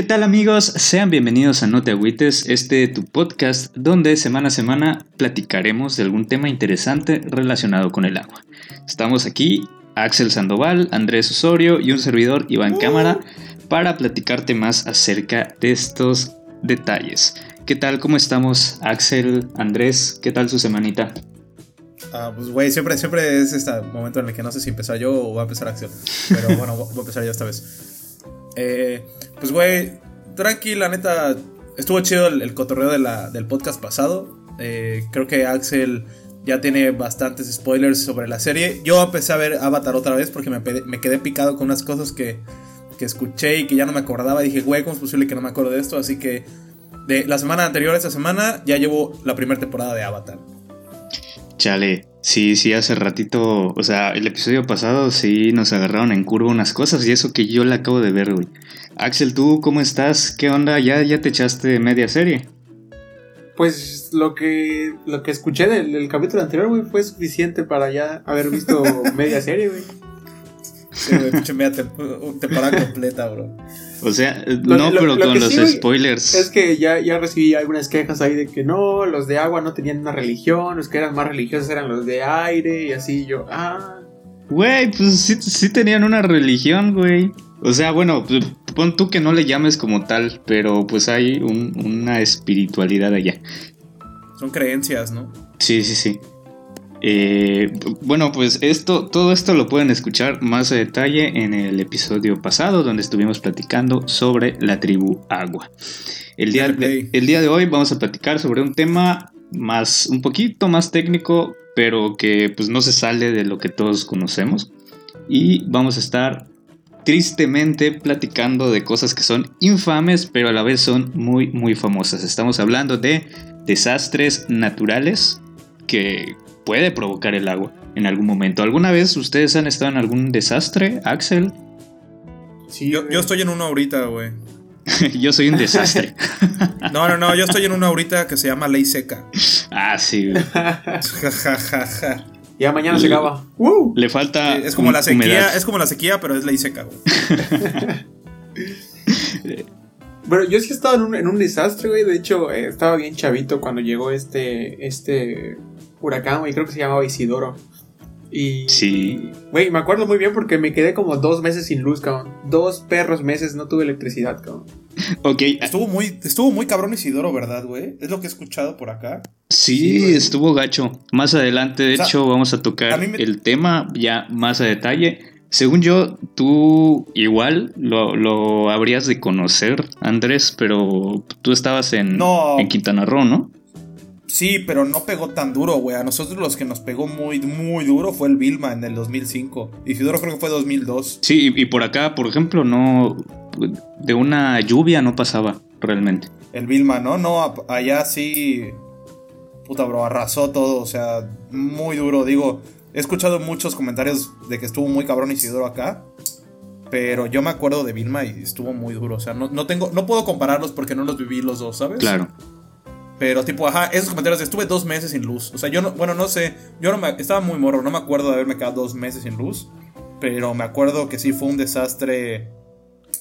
¿Qué tal amigos? Sean bienvenidos a No Te Agüites, este tu podcast donde semana a semana platicaremos de algún tema interesante relacionado con el agua. Estamos aquí, Axel Sandoval, Andrés Osorio y un servidor Iván Cámara para platicarte más acerca de estos detalles. ¿Qué tal? ¿Cómo estamos? Axel, Andrés, ¿qué tal su semanita? Ah, pues güey, siempre, siempre es este momento en el que no sé si empezar yo o va a empezar Axel. Pero bueno, voy a empezar yo esta vez. Eh, pues, güey, tranqui, la neta. Estuvo chido el, cotorreo del podcast pasado. Eh, creo que Axel ya tiene bastantes spoilers sobre la serie. Yo empecé a ver Avatar otra vez porque me, me quedé picado con unas cosas que, que, escuché y que ya no me acordaba. Dije, güey, ¿cómo es posible que no me acuerdo de esto? Así que de la semana anterior a esta semana ya llevo la primera temporada de Avatar. Chale, sí, sí, hace ratito, o sea, el episodio pasado sí nos agarraron en curva unas cosas y eso que yo la acabo de ver, güey. Axel, ¿tú cómo estás? ¿Qué onda? ¿Ya, ya te echaste media serie? Pues lo que, lo que escuché del, capítulo anterior, güey, fue suficiente para ya haber visto media serie, güey. Sí, media temporada completa, bro. O sea, no, pero con los spoilers. Es que ya, ya recibí algunas quejas ahí de que no, los de agua no tenían una religión, los que eran más religiosos eran los de aire y así yo, ah. Güey, pues sí, sí tenían una religión, güey. O sea, bueno, pues, pon tú que no le llames como tal, pero pues hay una espiritualidad allá. Son creencias, ¿no? Sí, sí, sí. Eh, bueno, pues esto, todo esto lo pueden escuchar más a detalle en el episodio pasado, donde estuvimos platicando sobre la tribu Agua. El día, de, el día de hoy vamos a platicar sobre un tema más, un poquito más técnico, pero que pues no se sale de lo que todos conocemos. Y vamos a estar tristemente platicando de cosas que son infames, pero a la vez son muy, muy famosas. Estamos hablando de desastres naturales que puede provocar el agua en algún momento. ¿Alguna vez ustedes han estado en algún desastre, Axel? Sí, yo, estoy en uno ahorita, güey. yo soy un desastre. no, no, no, yo estoy en uno ahorita que se llama Ley Seca. Ah, sí, güey. Ya mañana se acaba. Le falta. es como la sequía, es como la sequía, pero es ley seca, güey. bueno, yo sí he estado en un, en un desastre, güey. De hecho, eh, estaba bien chavito cuando llegó este, este huracán, güey. Creo que se llamaba Isidoro. Y. Sí. Güey, me acuerdo muy bien porque me quedé como dos meses sin luz, cabrón. Dos perros meses no tuve electricidad, cabrón. Ok. Estuvo muy, estuvo muy cabrón Isidoro, ¿verdad, güey? Es lo que he escuchado por acá. Sí, estuvo gacho. Más adelante, de hecho, vamos a tocar el tema ya más a detalle. Según yo, tú igual lo, habrías de conocer, Andrés, pero tú estabas en, en Quintana Roo, ¿no? Sí, pero no pegó tan duro, güey. A nosotros los que nos pegó muy, muy duro fue el Vilma en el 2005. Y Isidoro creo que fue 2002. Sí, y, por acá, por ejemplo, no. De una lluvia no pasaba realmente. El Vilma, ¿no? No, allá sí. Puta, bro, arrasó todo. O sea, muy duro. Digo, he escuchado muchos comentarios de que estuvo muy cabrón Isidoro acá. Pero yo me acuerdo de Vilma y estuvo muy duro. O sea, no, no tengo. No puedo compararlos porque no los viví los dos, ¿sabes? Claro. Pero tipo, ajá, esos comentarios, estuve dos meses sin luz. O sea, yo no, bueno, no sé, yo no me, estaba muy morro, no me acuerdo de haberme quedado dos meses sin luz. Pero me acuerdo que sí fue un desastre,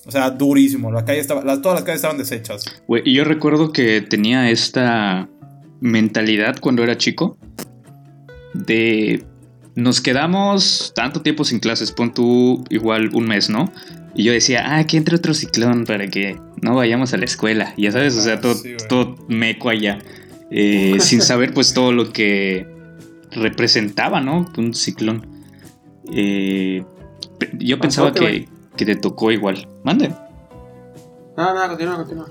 o sea, durísimo. La calle estaba, todas las calles estaban deshechas. y yo recuerdo que tenía esta mentalidad cuando era chico de nos quedamos tanto tiempo sin clases, pon tú igual un mes, ¿no? Y yo decía, ah, que entre otro ciclón para que no vayamos a la escuela. Ya sabes, o sea, ah, todo, todo meco allá. Eh, sin saber pues todo lo que representaba, ¿no? Un ciclón. Eh, yo pensaba que, te tocó igual. Mande. No, no, continúa, continúa.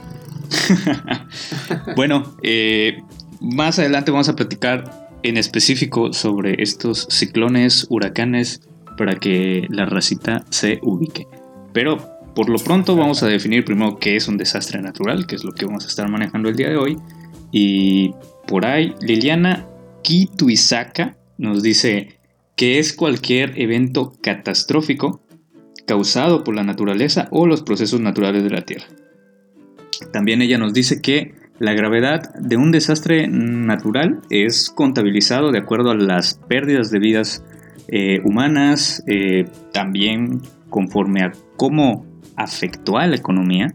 bueno, eh, más adelante vamos a platicar en específico sobre estos ciclones, huracanes, para que la racita se ubique. Pero por lo pronto vamos a definir primero qué es un desastre natural, que es lo que vamos a estar manejando el día de hoy. Y por ahí Liliana Kituizaka nos dice que es cualquier evento catastrófico causado por la naturaleza o los procesos naturales de la Tierra. También ella nos dice que la gravedad de un desastre natural es contabilizado de acuerdo a las pérdidas de vidas eh, humanas, eh, también conforme a cómo afectó a la economía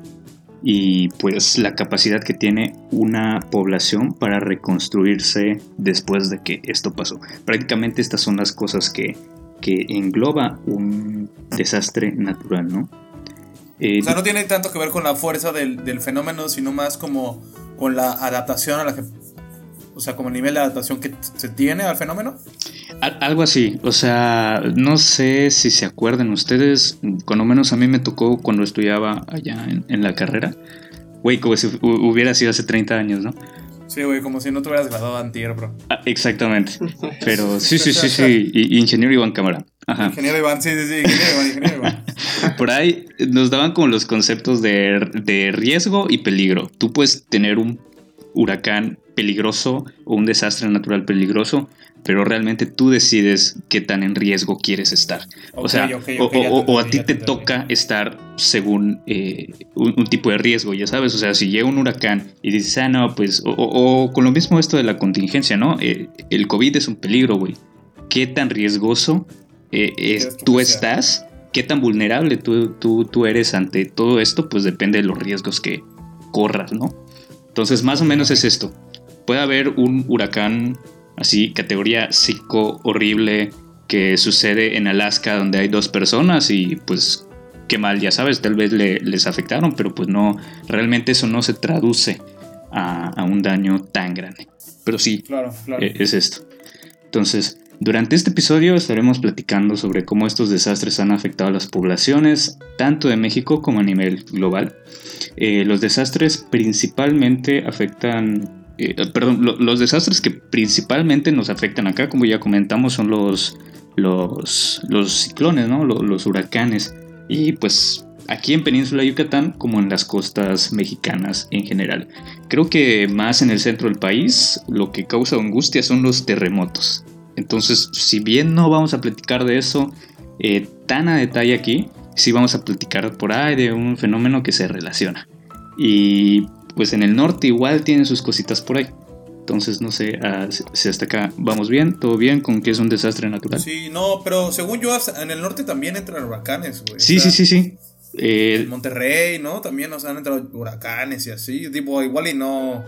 y pues la capacidad que tiene una población para reconstruirse después de que esto pasó. Prácticamente estas son las cosas que, que engloba un desastre natural, ¿no? Eh, o sea, no tiene tanto que ver con la fuerza del, del, fenómeno, sino más como con la adaptación a la que... O sea, como el nivel de adaptación que se tiene al fenómeno. Algo así, o sea, no sé si se acuerdan ustedes, cuando menos a mí me tocó cuando estudiaba allá en, la carrera. Güey, como si hubiera sido hace 30 años, ¿no? Sí, güey, como si no te hubieras graduado antier, bro. Ah, exactamente. Pero sí, sí, sí, sí. ingeniero Iván Cámara. Ajá. Ingeniero Iván, sí, sí, sí, ingeniero Iván, ingeniero Iván. Por ahí nos daban como los conceptos de, de riesgo y peligro. Tú puedes tener un huracán peligroso o un desastre natural peligroso, pero realmente tú decides qué tan en riesgo quieres estar. o sea, o, a ti te, toca estar según eh, un, tipo de riesgo, ya sabes. O sea, si llega un huracán y dices, ah, no, pues, o, con lo mismo esto de la contingencia, ¿no? Eh, el COVID es un peligro, güey. ¿Qué tan riesgoso eh, es, tú estás? ¿Qué tan vulnerable tú, tú, tú eres ante todo esto? Pues depende de los riesgos que corras, ¿no? Entonces, más o menos es esto. Puede haber un huracán así, categoría psico horrible que sucede en Alaska donde hay dos personas y pues qué mal, ya sabes, tal vez les afectaron, pero pues no, realmente eso no se traduce a, un daño tan grande. Pero sí, claro, claro. E, es esto. Entonces, durante este episodio estaremos platicando sobre cómo estos desastres han afectado a las poblaciones, tanto de México como a nivel global. Eh, los desastres principalmente afectan eh, perdón, los desastres que principalmente nos afectan acá, como ya comentamos, son los, los, los ciclones, ¿no? los, huracanes. Y pues aquí en Península Yucatán como en las costas mexicanas en general. Creo que más en el centro del país lo que causa angustia son los terremotos. Entonces, si bien no vamos a platicar de eso eh, tan a detalle aquí, sí vamos a platicar por ahí de un fenómeno que se relaciona. Y pues en el norte igual tienen sus cositas por ahí. Entonces no sé ah, si hasta acá vamos bien, todo bien con que es un desastre natural. Sí, no, pero según yo en el norte también entran huracanes, güey. Sí, sí, sí, sí. en Monterrey, ¿no? También nos han entrado huracanes y así. Tipo, igual y no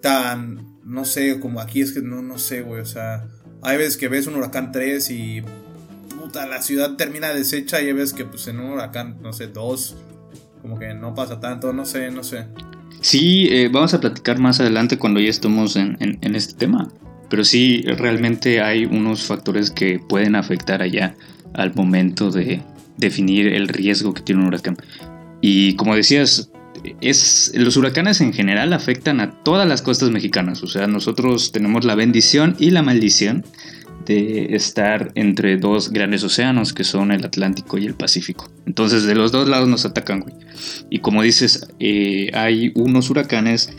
tan, no sé, como aquí es que no, no sé, güey. O sea, hay veces que ves un huracán 3 y puta, la ciudad termina deshecha y hay veces que pues en un huracán, no sé, 2 como que no pasa tanto, no sé, no sé. Sí, eh, vamos a platicar más adelante cuando ya estemos en, este tema. Pero sí, realmente hay unos factores que pueden afectar allá al momento de definir el riesgo que tiene un huracán. Y como decías, es, los huracanes en general afectan a todas las costas mexicanas. O sea, nosotros tenemos la bendición y la maldición de estar entre dos grandes océanos que son el Atlántico y el Pacífico. Entonces de los dos lados nos atacan, güey. Y como dices, eh, hay unos huracanes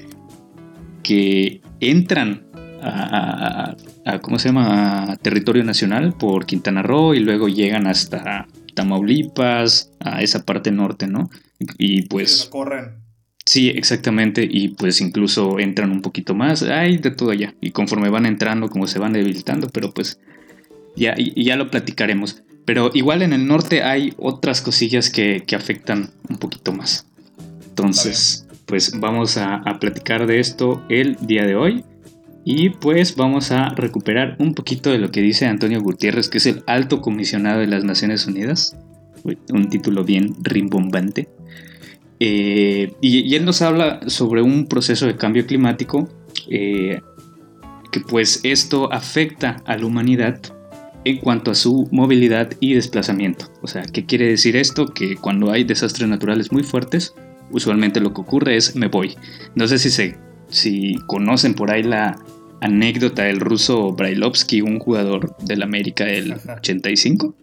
que entran a, ¿cómo se llama? Territorio nacional por Quintana Roo y luego llegan hasta Tamaulipas, a esa parte norte, ¿no? Y pues... corren. Sí, exactamente, y pues incluso entran un poquito más, hay de todo allá, y conforme van entrando, como se van debilitando, pero pues ya, ya lo platicaremos. Pero igual en el norte hay otras cosillas que, afectan un poquito más. Entonces, pues vamos a, a platicar de esto el día de hoy. Y pues vamos a recuperar un poquito de lo que dice Antonio Gutiérrez, que es el alto comisionado de las Naciones Unidas. Un título bien rimbombante. Eh, y, él nos habla sobre un proceso de cambio climático eh, que pues esto afecta a la humanidad en cuanto a su movilidad y desplazamiento. O sea, ¿qué quiere decir esto? Que cuando hay desastres naturales muy fuertes, usualmente lo que ocurre es me voy. No sé si, se, si conocen por ahí la anécdota del ruso Brailovsky, un jugador del América del 85.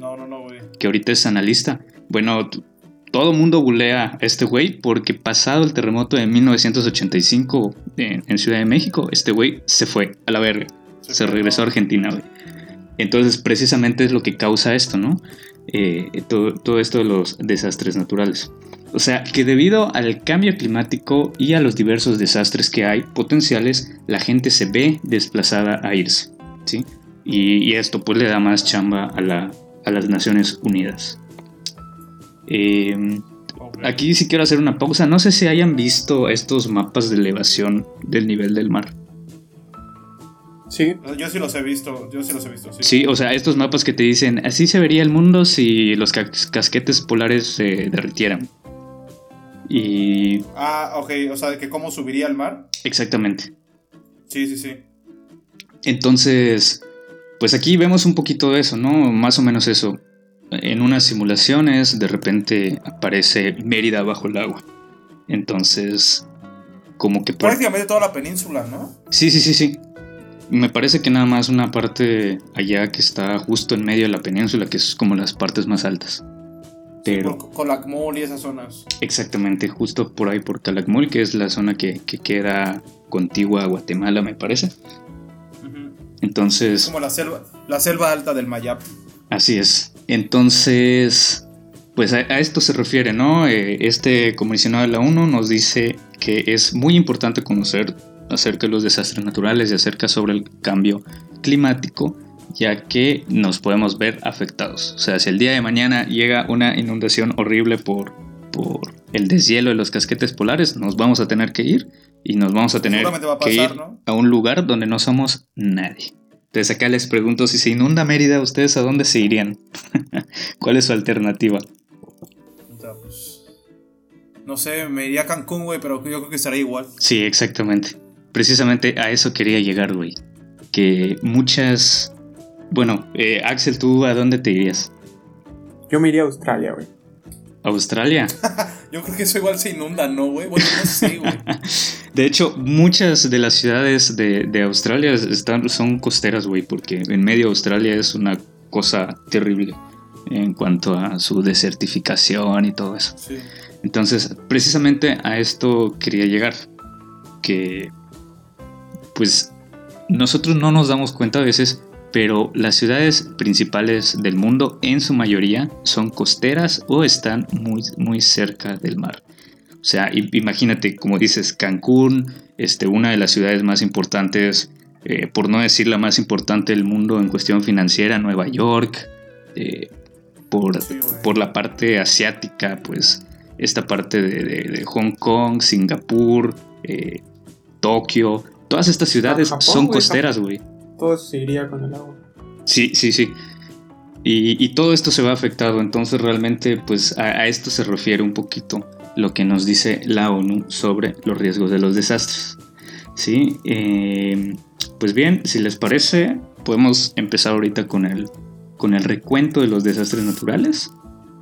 No, no, no, güey. Que ahorita es analista. Bueno, todo mundo bulea a este güey porque pasado el terremoto de 1985 en, Ciudad de México, este güey se fue a la verga. Se, regresó a Argentina, güey. Entonces, precisamente es lo que causa esto, ¿no? Eh, todo, todo, esto de los desastres naturales. O sea, que debido al cambio climático y a los diversos desastres que hay potenciales, la gente se ve desplazada a irse, ¿sí? Y, esto pues le da más chamba a, la, a las Naciones Unidas. Eh, Ok. Aquí sí quiero hacer una pausa. No sé si hayan visto estos mapas de elevación del nivel del mar. Sí. Yo sí los he visto, yo sí los he visto, sí. Sí, o sea, estos mapas que te dicen, así se vería el mundo si los cas- casquetes polares se derritieran. Y Ah, ok, o sea, de que cómo subiría al mar. exactamente. Sí, sí, sí. Entonces, pues aquí vemos un poquito de eso, ¿no? Más o menos eso. En unas simulaciones, de repente aparece Mérida bajo el agua. Entonces, como que. Prácticamente toda la península, ¿no? Sí, sí, sí, sí. Me parece que nada más una parte allá que está justo en medio de la península, que es como las partes más altas. Pero, Por Colacmol y esas zonas. exactamente, justo por ahí, por Calakmul, que es la zona que, que queda contigua a Guatemala, me parece. Entonces, Como la selva, la selva alta del Mayap. Así es. Entonces, pues a, a esto se refiere, ¿no? Eh, este comisionado de la ONU nos dice que es muy importante conocer acerca de los desastres naturales y acerca sobre el cambio climático, ya que nos podemos ver afectados. O sea, si el día de mañana llega una inundación horrible por, por el deshielo de los casquetes polares, nos vamos a tener que ir y nos vamos a tener Seguramente va a que ir ¿no? a un lugar donde no somos nadie. Entonces acá les pregunto si se inunda Mérida, ¿ustedes a dónde se irían? ¿Cuál es su alternativa? Pues, No sé, me iría a Cancún, güey, pero yo creo que estaría igual. Sí, exactamente. Precisamente a eso quería llegar, güey. Que muchas... Bueno, eh, Axel, ¿tú a dónde te irías? Yo me iría a Australia, güey. ¿Australia? Yo creo que eso igual se inunda, ¿no, güey? Bueno, no sé, güey. De hecho, muchas de las ciudades de, de Australia están, son costeras, güey, porque en medio de Australia es una cosa terrible en cuanto a su desertificación y todo eso. Sí. Entonces, precisamente a esto quería llegar. Que, pues, nosotros no nos damos cuenta a veces, pero las ciudades principales del mundo, en su mayoría, son costeras o están muy, muy cerca del mar. O sea, imagínate, como dices, Cancún, este, una de las ciudades más importantes, eh, por no decir la más importante del mundo en cuestión financiera, Nueva York, eh, por, por la parte asiática, pues esta parte de, de- de Hong Kong, Singapur, eh, Tokio, todas estas ciudades Japón, son costeras, güey. Todo se iría con el agua. Sí, sí, sí. Y, y todo esto se va afectado, entonces realmente pues a, a esto se refiere un poquito lo que nos dice la ONU sobre los riesgos de los desastres. Sí, eh, pues bien, si les parece, podemos empezar ahorita con el, con el recuento de los desastres naturales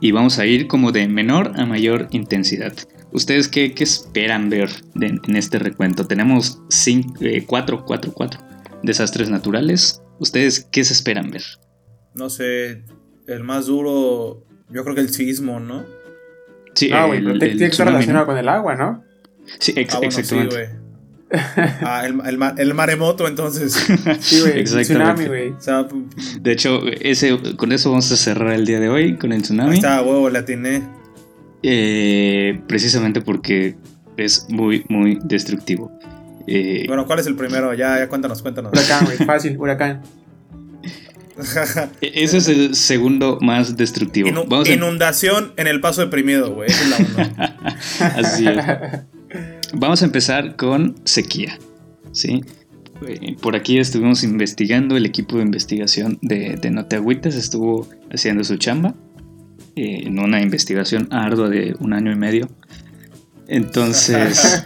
y vamos a ir como de menor a mayor intensidad. ¿Ustedes qué, esperan ver de- en este recuento? Tenemos cinco, eh, cuatro, cuatro, cuatro desastres naturales. ¿Ustedes qué se esperan ver? No sé, el más duro, yo creo que el sismo, ¿no? Sí, Ah, güey, el- pero tiene que estar relacionado ¿no? con el agua, ¿no? Sí, ex- Ah, bueno, sí, exactamente. güey. Ah, el, el, el maremoto, entonces. Sí, güey. el. Tsunami, güey. O sea, p- de hecho, ese, con eso vamos a cerrar el día de hoy, con el ahí tsunami. está, huevo, le atiné. Eh, precisamente porque es muy, muy destructivo. Eh, Bueno, ¿cuál es el primero? Ya, ya cuéntanos, cuéntanos. Huracán, güey. Fácil, huracán. e- ese es el segundo más destructivo. Inu- Vamos a- Inundación en el paso deprimido, güey. Esa es la. Así es. Vamos a empezar con sequía. ¿sí? Eh, Por aquí estuvimos investigando, el equipo de investigación de, de No Te Agüites estuvo haciendo su chamba eh, en una investigación ardua de un año y medio. Entonces,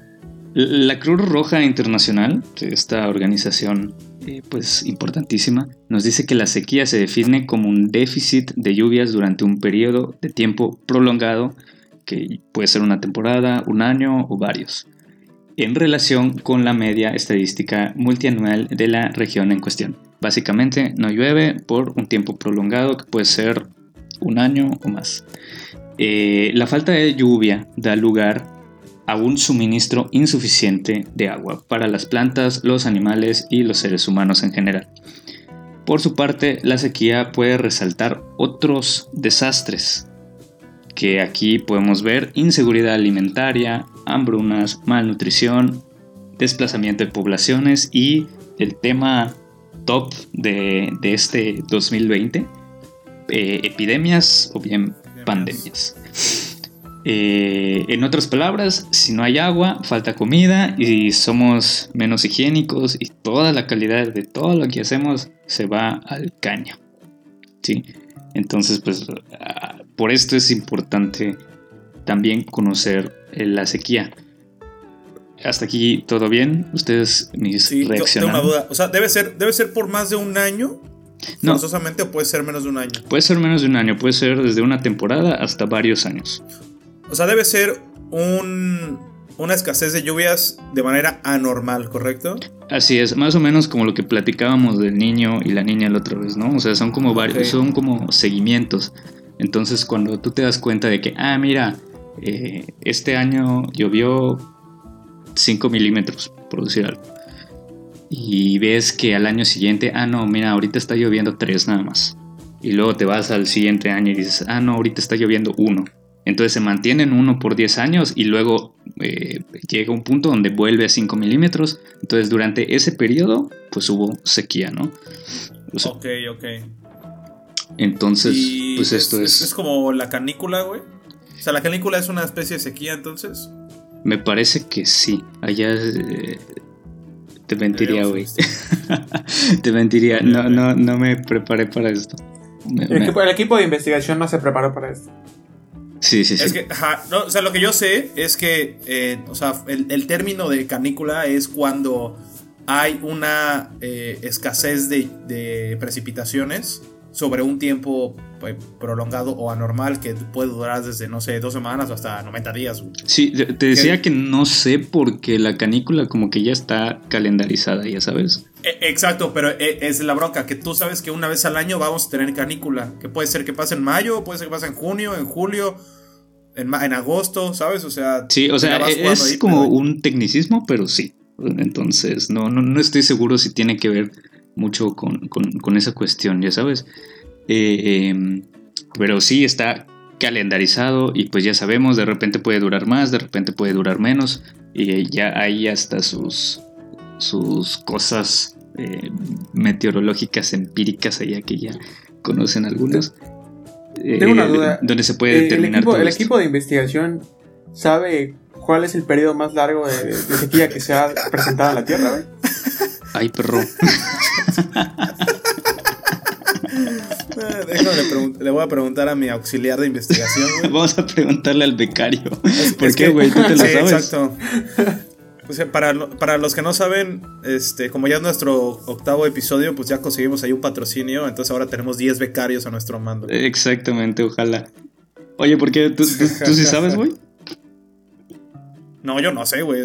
la Cruz Roja Internacional, esta organización pues importantísima, nos dice que la sequía se define como un déficit de lluvias durante un periodo de tiempo prolongado que puede ser una temporada, un año o varios, en relación con la media estadística multianual de la región en cuestión. Básicamente no llueve por un tiempo prolongado que puede ser un año o más. Eh, la falta de lluvia da lugar a un suministro insuficiente de agua para las plantas, los animales y los seres humanos en general. Por su parte, la sequía puede resaltar otros desastres que aquí podemos ver inseguridad alimentaria, hambrunas, malnutrición, desplazamiento de poblaciones y el tema top de, de este 2020, eh, epidemias o bien pandemias. Eh, en otras palabras, si no hay agua, falta comida y somos menos higiénicos y toda la calidad de todo lo que hacemos se va al caño. ¿sí? Entonces, pues ah, por esto es importante también conocer eh, la sequía. Hasta aquí todo bien. Ustedes mis Sí, yo tengo reaccionan. una duda. O sea, ¿debe ser, ¿debe ser por más de un año? No. Forzosamente o puede ser menos de un año. Puede ser menos de un año, puede ser desde una temporada hasta varios años. O sea, debe ser un, una escasez de lluvias de manera anormal, ¿correcto? Así es, más o menos como lo que platicábamos del niño y la niña la otra vez, ¿no? O sea, son como varios, son como seguimientos. Entonces, cuando tú te das cuenta de que, ah, mira, eh, este año llovió 5 milímetros, por decir algo. Y ves que al año siguiente, ah, no, mira, ahorita está lloviendo 3 nada más. Y luego te vas al siguiente año y dices, ah, no, ahorita está lloviendo 1. Entonces se mantienen 1 por 10 años y luego eh, llega un punto donde vuelve a 5 milímetros. Entonces durante ese periodo, pues hubo sequía, ¿no? O sea, Ok, ok. entonces, Y pues esto es, Es como la canícula, güey. O sea, la canícula es una especie de sequía, entonces. Me parece que sí. Allá eh, te mentiría, güey. te mentiría. No, no, no me preparé para esto. Me- El me- equipo, el equipo de investigación no se preparó para esto. Sí, sí, sí. Es que, o sea, lo que yo sé es que, eh, o sea, el, término de canícula es cuando hay una eh, escasez de, precipitaciones sobre un tiempo prolongado o anormal que puede durar desde, no sé, dos semanas o hasta 90 días. Sí, te decía que no sé porque la canícula como que ya está calendarizada, ya sabes. E- Exacto, pero e- es la bronca, que tú sabes que una vez al año vamos a tener canícula, que puede ser que pase en mayo, puede ser que pase en junio, en julio, en, en agosto, ¿sabes? O sea, Sí, o sea, jugando es ahí, como pero- un tecnicismo, pero sí. Entonces, no, no, no estoy seguro si tiene que ver mucho con, con- con esa cuestión, ya sabes. Eh, eh, pero sí está calendarizado y pues ya sabemos, de repente puede durar más, de repente puede durar menos. Y ya hay hasta sus, sus cosas eh, meteorológicas empíricas allá que ya conocen algunos. Tengo una eh, duda. Donde se puede Eh, el determinar equipo, todo el equipo de investigación sabe cuál es el periodo más largo de, de sequía que se ha presentado en la Tierra. Ay, perro. Déjame le, voy a preguntar a mi auxiliar de investigación. güey. Vamos a preguntarle al becario. Es- ¿Por es qué, güey? ¿Tú te lo sí, sabes? Exacto. O sea, para, para los que no saben, este, como ya es nuestro octavo episodio, pues ya conseguimos ahí un patrocinio, entonces ahora tenemos 10 becarios a nuestro mando. Exactamente, ojalá. Oye, ¿por qué? ¿Tú, tú, tú sí sabes, güey? No, yo no sé, güey.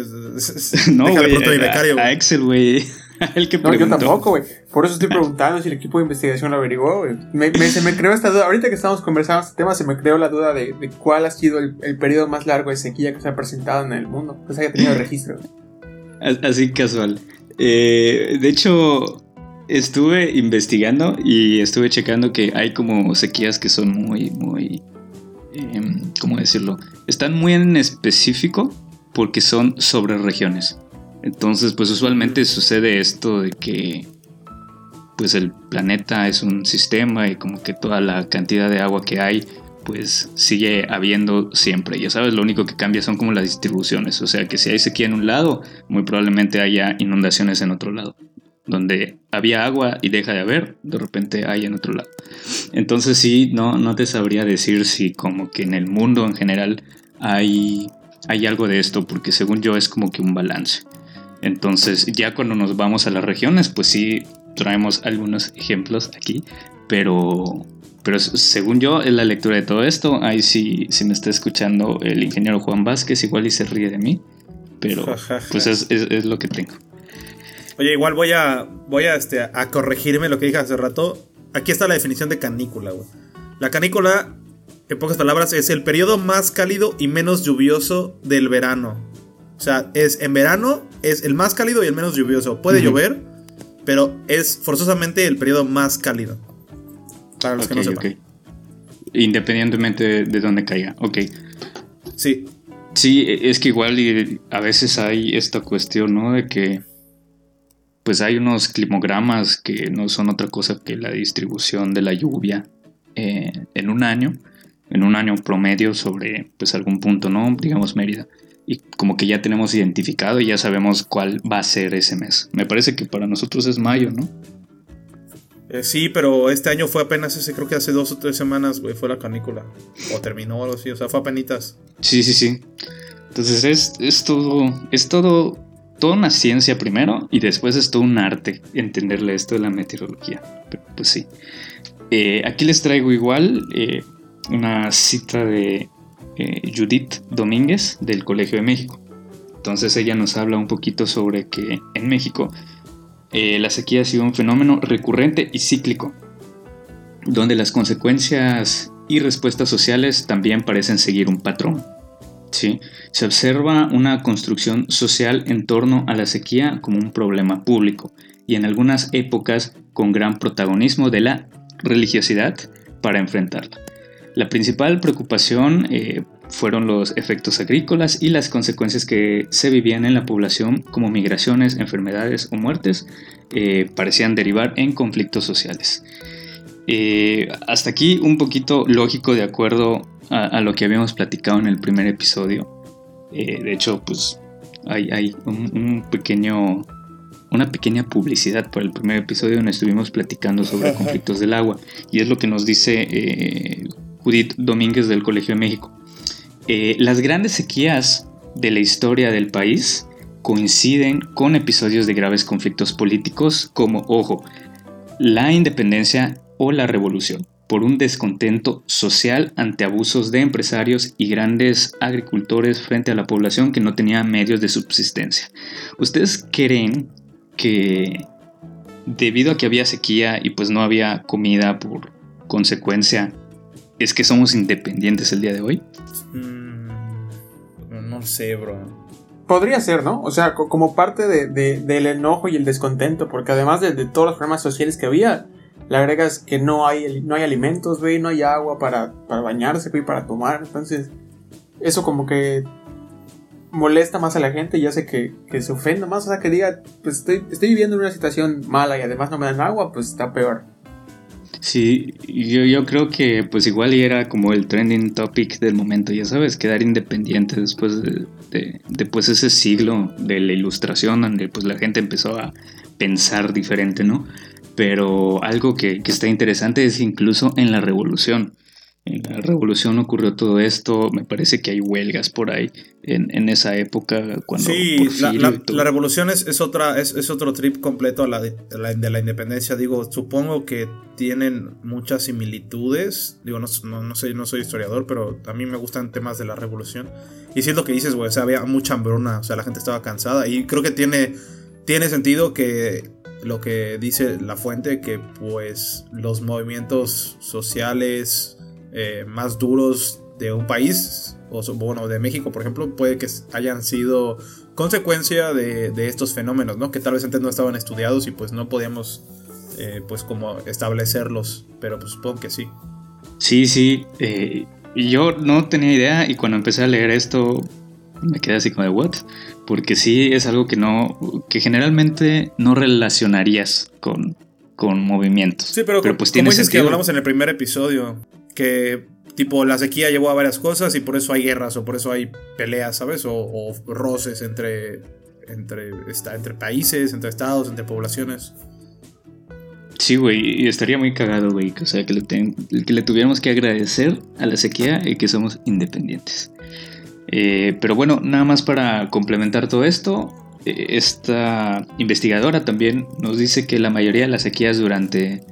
No, déjale güey. pronto a mi A, becario, a güey. Excel, güey. El que No, yo tampoco, güey. Por eso estoy preguntando si el equipo de investigación lo averiguó, güey. Me, me- se me creó esta duda. Ahorita que estamos conversando este tema, se me creó la duda de, de cuál ha sido el, el periodo más largo de sequía que se ha presentado en el mundo. Que se haya tenido registro. Así casual. Eh, de hecho, estuve investigando y estuve checando que hay como sequías que son muy, muy... em, ¿Cómo decirlo? Están muy en específico porque son sobre regiones. Entonces, pues usualmente sucede esto de que pues el planeta es un sistema y como que toda la cantidad de agua que hay pues sigue habiendo siempre. Ya sabes, lo único que cambia son como las distribuciones. O sea que si hay sequía en un lado, muy probablemente haya inundaciones en otro lado. Donde había agua y deja de haber, de repente hay en otro lado. Entonces sí, no, no te sabría decir si como que en el mundo en general hay, hay algo de esto, porque según yo es como que un balance. Entonces ya cuando nos vamos a las regiones, pues sí traemos algunos ejemplos aquí, pero, pero según yo, en la lectura de todo esto, ahí sí, si me está escuchando el ingeniero Juan Vázquez, igual y se ríe de mí, pero pues es, es- es lo que tengo. Oye, igual voy a, voy a, este, a corregirme lo que dije hace rato. Aquí está la definición de canícula, güey. La canícula, en pocas palabras, es el periodo más cálido y menos lluvioso del verano. O sea, es en verano es el más cálido y el menos lluvioso. Puede llover, pero es forzosamente el periodo más cálido. Para los que no sepan. Independientemente de, de dónde caiga, ok. Sí, Sí, es que igual y a veces hay esta cuestión, ¿no? De que pues hay unos climogramas que no son otra cosa que la distribución de la lluvia eh, en un año. en un año promedio sobre pues algún punto, ¿no? Digamos Mérida. Y como que ya tenemos identificado y ya sabemos cuál va a ser ese mes. Me parece que para nosotros es mayo, ¿no? Eh, sí, pero este año fue apenas ese, creo que hace dos o tres semanas, güey, fue la canícula. O terminó o algo así, o sea, fue apenas. Sí, sí, sí. Entonces es, es todo, es todo, toda una ciencia primero y después es todo un arte entenderle esto de la meteorología. Pero, pues sí. Eh, aquí les traigo igual eh, una cita de Judith Domínguez del Colegio de México. Entonces ella nos habla un poquito sobre que en México eh, la sequía ha sido un fenómeno recurrente y cíclico, donde las consecuencias y respuestas sociales también parecen seguir un patrón. ¿sí? Se observa una construcción social en torno a la sequía como un problema público y en algunas épocas con gran protagonismo de la religiosidad para enfrentarla. La principal preocupación eh, fueron los efectos agrícolas y las consecuencias que se vivían en la población como migraciones, enfermedades o muertes eh, parecían derivar en conflictos sociales. Eh, hasta aquí un poquito lógico de acuerdo a, lo que habíamos platicado en el primer episodio. De hecho, pues hay, un, pequeño, una pequeña publicidad por el primer episodio donde estuvimos platicando sobre conflictos del agua. Y es lo que nos dice Judith Domínguez del Colegio de México. Eh, las grandes sequías de la historia del país coinciden con episodios de graves conflictos políticos como, ojo, la independencia o la revolución, por un descontento social ante abusos de empresarios y grandes agricultores frente a la población que no tenía medios de subsistencia. ¿Ustedes creen que debido a que había sequía y pues no había comida por consecuencia, es que somos independientes el día de hoy? Mm, no sé, bro. Podría ser, ¿no? O sea, como parte del enojo y el descontento, porque además de, todos los problemas sociales que había, le agregas que no hay, no hay alimentos, güey, no hay agua para, para bañarse, güey, para tomar. Entonces, eso como que molesta más a la gente y hace que, que se ofenda más. O sea, que diga, pues estoy, estoy viviendo en una situación mala y además no me dan agua, pues está peor. Sí, yo, yo creo que pues igual y era como el trending topic del momento, ya sabes, quedar independiente después de, pues, ese siglo de la ilustración donde pues la gente empezó a pensar diferente, ¿no? Pero algo que, que está interesante es incluso en la revolución en la revolución ocurrió todo esto, me parece que hay huelgas por ahí en, esa época cuando... Sí, la, revolución es, otra, es, otro trip completo a la de, la, independencia, digo, supongo que tienen muchas similitudes, digo, no, no, sé, no soy historiador, pero a mí me gustan temas de la revolución, y si es lo que dices, güey, o sea, había mucha hambruna, o sea, la gente estaba cansada, y creo que tiene, tiene sentido que lo que dice la fuente, que pues los movimientos sociales, eh, más duros de un país, o bueno, de México, por ejemplo, puede que hayan sido consecuencia de, estos fenómenos, ¿no? Que tal vez antes no estaban estudiados y pues no podíamos, eh, pues como establecerlos, pero pues supongo que sí. Sí, sí, eh, yo no tenía idea y cuando empecé a leer esto me quedé así como de what, porque sí es algo que no, que generalmente no relacionarías con, con movimientos. Sí, pero, pues como dices que hablamos en el primer episodio, que tipo la sequía llevó a varias cosas y por eso hay guerras o por eso hay peleas, ¿sabes? O, roces entre, entre, entre países, entre estados, entre poblaciones. Sí, güey, y estaría muy cagado, güey, o sea, que le, que le tuviéramos que agradecer a la sequía y que somos independientes. Eh, pero bueno, nada más para complementar todo esto, eh, esta investigadora también nos dice que la mayoría de las sequías durante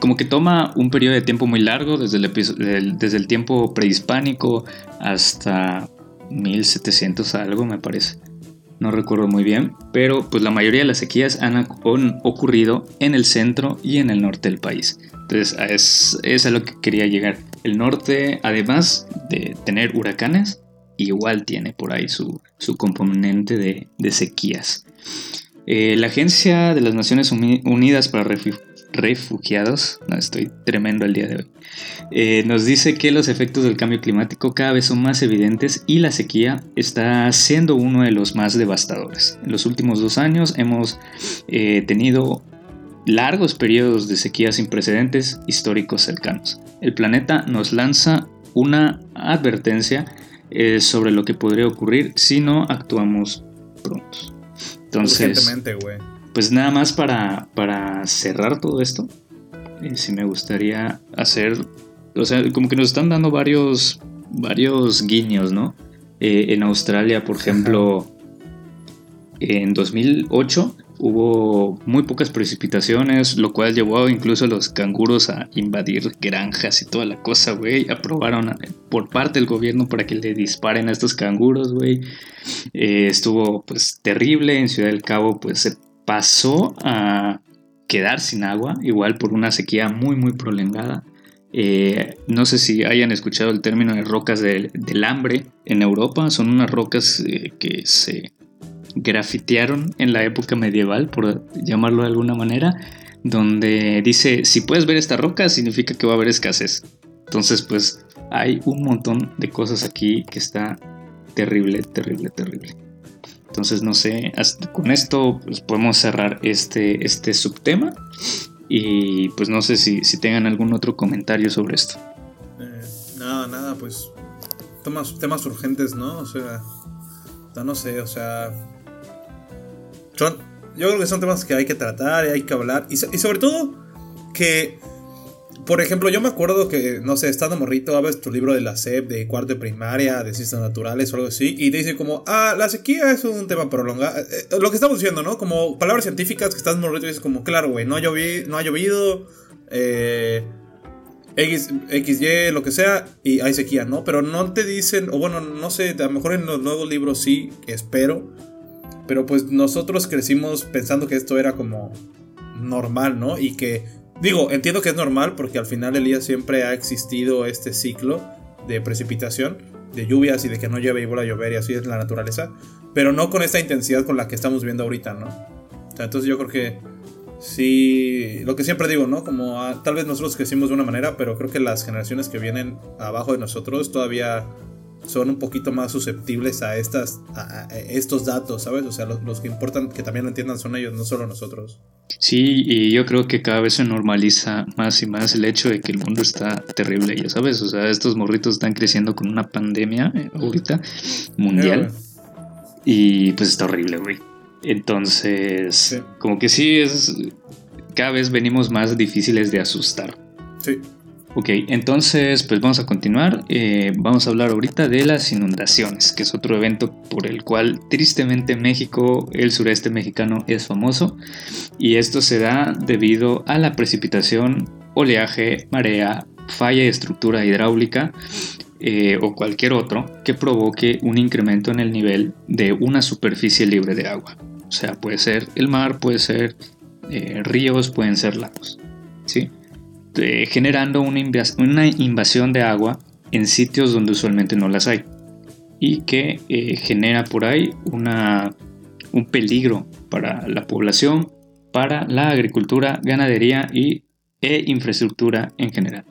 como que toma un periodo de tiempo muy largo, desde el, desde el tiempo prehispánico hasta 1700 algo, me parece. No recuerdo muy bien, pero pues la mayoría de las sequías han, ocurrido en el centro y en el norte del país. Entonces es, es a lo que quería llegar. El norte, además de tener huracanes, igual tiene por ahí su, su componente de, sequías. Eh, la Agencia de las Naciones Unidas para refugiados, no estoy tremendo el día de hoy, eh, nos dice que los efectos del cambio climático cada vez son más evidentes y la sequía está siendo uno de los más devastadores. En los últimos dos años hemos eh, tenido largos periodos de sequía sin precedentes históricos cercanos. El planeta nos lanza una advertencia eh, sobre lo que podría ocurrir si no actuamos pronto. Entonces, pues nada más para, para cerrar todo esto, eh, si me gustaría hacer, o sea, como que nos están dando varios, varios guiños, ¿no? Eh, en Australia, por ejemplo, en 2008 hubo muy pocas precipitaciones, lo cual llevó incluso a los canguros a invadir granjas y toda la cosa, güey. Aprobaron por parte del gobierno para que le disparen a estos canguros, güey. Eh, estuvo pues terrible. En Ciudad del Cabo pues se pasó a quedar sin agua, igual por una sequía muy muy prolongada. Eh, no sé si hayan escuchado el término de rocas del, hambre en Europa. Son unas rocas eh, que se grafitearon en la época medieval, por llamarlo de alguna manera, donde dice, si puedes ver esta roca, significa que va a haber escasez. Entonces, pues hay un montón de cosas aquí que está terrible, terrible, terrible. Entonces, no sé, con esto pues, podemos cerrar este, este subtema. Y pues no sé si, si tengan algún otro comentario sobre esto. Eh, nada, nada, pues temas, temas urgentes, ¿no? O sea, no sé, o sea, yo creo que son temas que hay que tratar y hay que hablar. Y, sobre todo que, por ejemplo, yo me acuerdo que, no sé, estando morrito, abres tu libro de la SEP, de cuarto de primaria, de ciencias naturales o algo así, y te dice como, ah, la sequía es un tema prolongado. Eh, eh, lo que estamos diciendo, ¿no? Como palabras científicas que estás morrito y dices como, claro, güey, no, no ha llovido, eh, X, XY, lo que sea, y hay sequía, ¿no? Pero no te dicen, o bueno, no sé, a lo mejor en los nuevos libros sí, espero pero pues nosotros crecimos pensando que esto era como normal, ¿no? Y que, digo, entiendo que es normal porque al final del día siempre ha existido este ciclo de precipitación, de lluvias y de que no llueve y vuelva a llover y así es la naturaleza, pero no con esta intensidad con la que estamos viendo ahorita, ¿no? O sea, entonces yo creo que sí, lo que siempre digo, ¿no? Como ah, tal vez nosotros crecimos de una manera, pero creo que las generaciones que vienen abajo de nosotros todavía son un poquito más susceptibles a, estas, a, estos datos, ¿sabes? O sea, los, que importan que también lo entiendan son ellos, no solo nosotros. Sí, y yo creo que cada vez se normaliza más y más el hecho de que el mundo está terrible, ya sabes, o sea, estos morritos están creciendo con una pandemia eh, ahorita mundial y pues está horrible, güey. Entonces, como que sí es, cada vez venimos más difíciles de asustar. Sí. Ok, entonces pues vamos a continuar. Eh, vamos a hablar ahorita de las inundaciones, que es otro evento por el cual tristemente México, el sureste mexicano, es famoso. Y esto se da debido a la precipitación, oleaje, marea, falla de estructura hidráulica eh, o cualquier otro que provoque un incremento en el nivel de una superficie libre de agua. O sea, puede ser el mar, puede ser eh, ríos, pueden ser lagos. ¿sí? Eh, generando una, invasión de agua en sitios donde usualmente no las hay y que eh, genera por ahí una, un peligro para la población, para la agricultura, ganadería y, e infraestructura en general.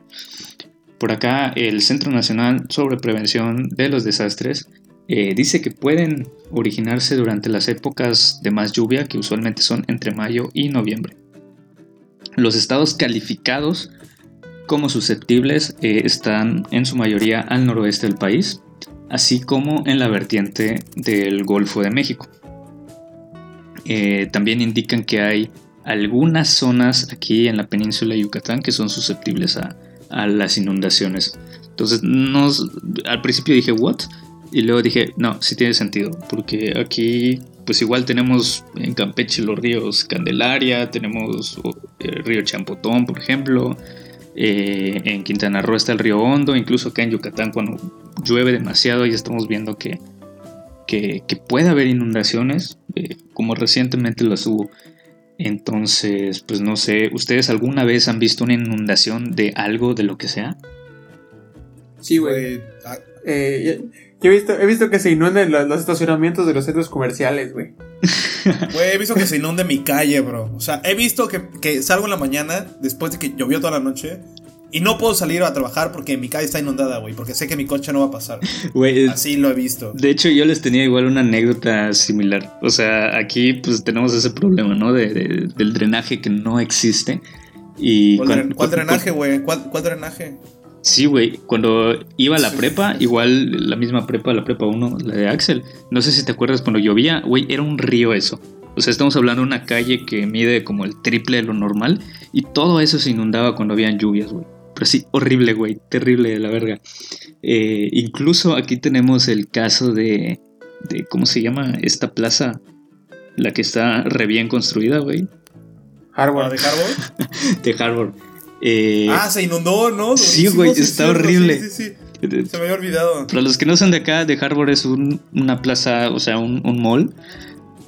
Por acá el Centro Nacional sobre Prevención de los Desastres eh, dice que pueden originarse durante las épocas de más lluvia, que usualmente son entre mayo y noviembre. Los estados calificados como susceptibles eh, están en su mayoría al noroeste del país, así como en la vertiente del Golfo de México. Eh, también indican que hay algunas zonas aquí en la península de Yucatán que son susceptibles a, las inundaciones. Entonces, al principio dije, ¿what? Y luego dije, no, sí tiene sentido, porque aquí pues igual tenemos en Campeche los ríos Candelaria, tenemos el río Champotón, por ejemplo. Eh, en Quintana Roo está el río Hondo, incluso acá en Yucatán cuando llueve demasiado ya estamos viendo que, que, puede haber inundaciones, eh, como recientemente las hubo. Entonces, pues no sé, ¿ustedes alguna vez han visto una inundación de algo, de lo que sea? Sí, güey. Ah, eh, yo he visto, he visto que se inunden los, estacionamientos de los centros comerciales, güey. Güey, he visto que se inunde mi calle, bro. O sea, he visto que, salgo en la mañana, después de que llovió toda la noche, y no puedo salir a trabajar porque mi calle está inundada, güey, porque sé que mi coche no va a pasar. Güey, Así lo he visto. De hecho, yo les tenía igual una anécdota similar. O sea, aquí pues tenemos ese problema, ¿no? De, del drenaje que no existe. Y ¿Cuál, drenaje, güey? ¿Cuál, drenaje? Sí, güey. Cuando iba a la prepa, igual la misma prepa, la prepa 1, la de Axel. No sé si te acuerdas cuando llovía, güey, era un río eso. O sea, estamos hablando de una calle que mide como el triple de lo normal y todo eso se inundaba cuando habían lluvias, güey. Pero sí, horrible, güey, terrible de la verga. Eh, incluso aquí tenemos el caso de, de, ¿cómo se llama esta plaza? La que está re bien construida, güey. Harvard. ¿De Harvard? de Harvard. Eh, ah, se inundó, ¿no? Sí, güey, está horrible. Sí, sí, sí. Se me había olvidado. Para los que no son de acá, de Harvard es una plaza, o sea, un, un mall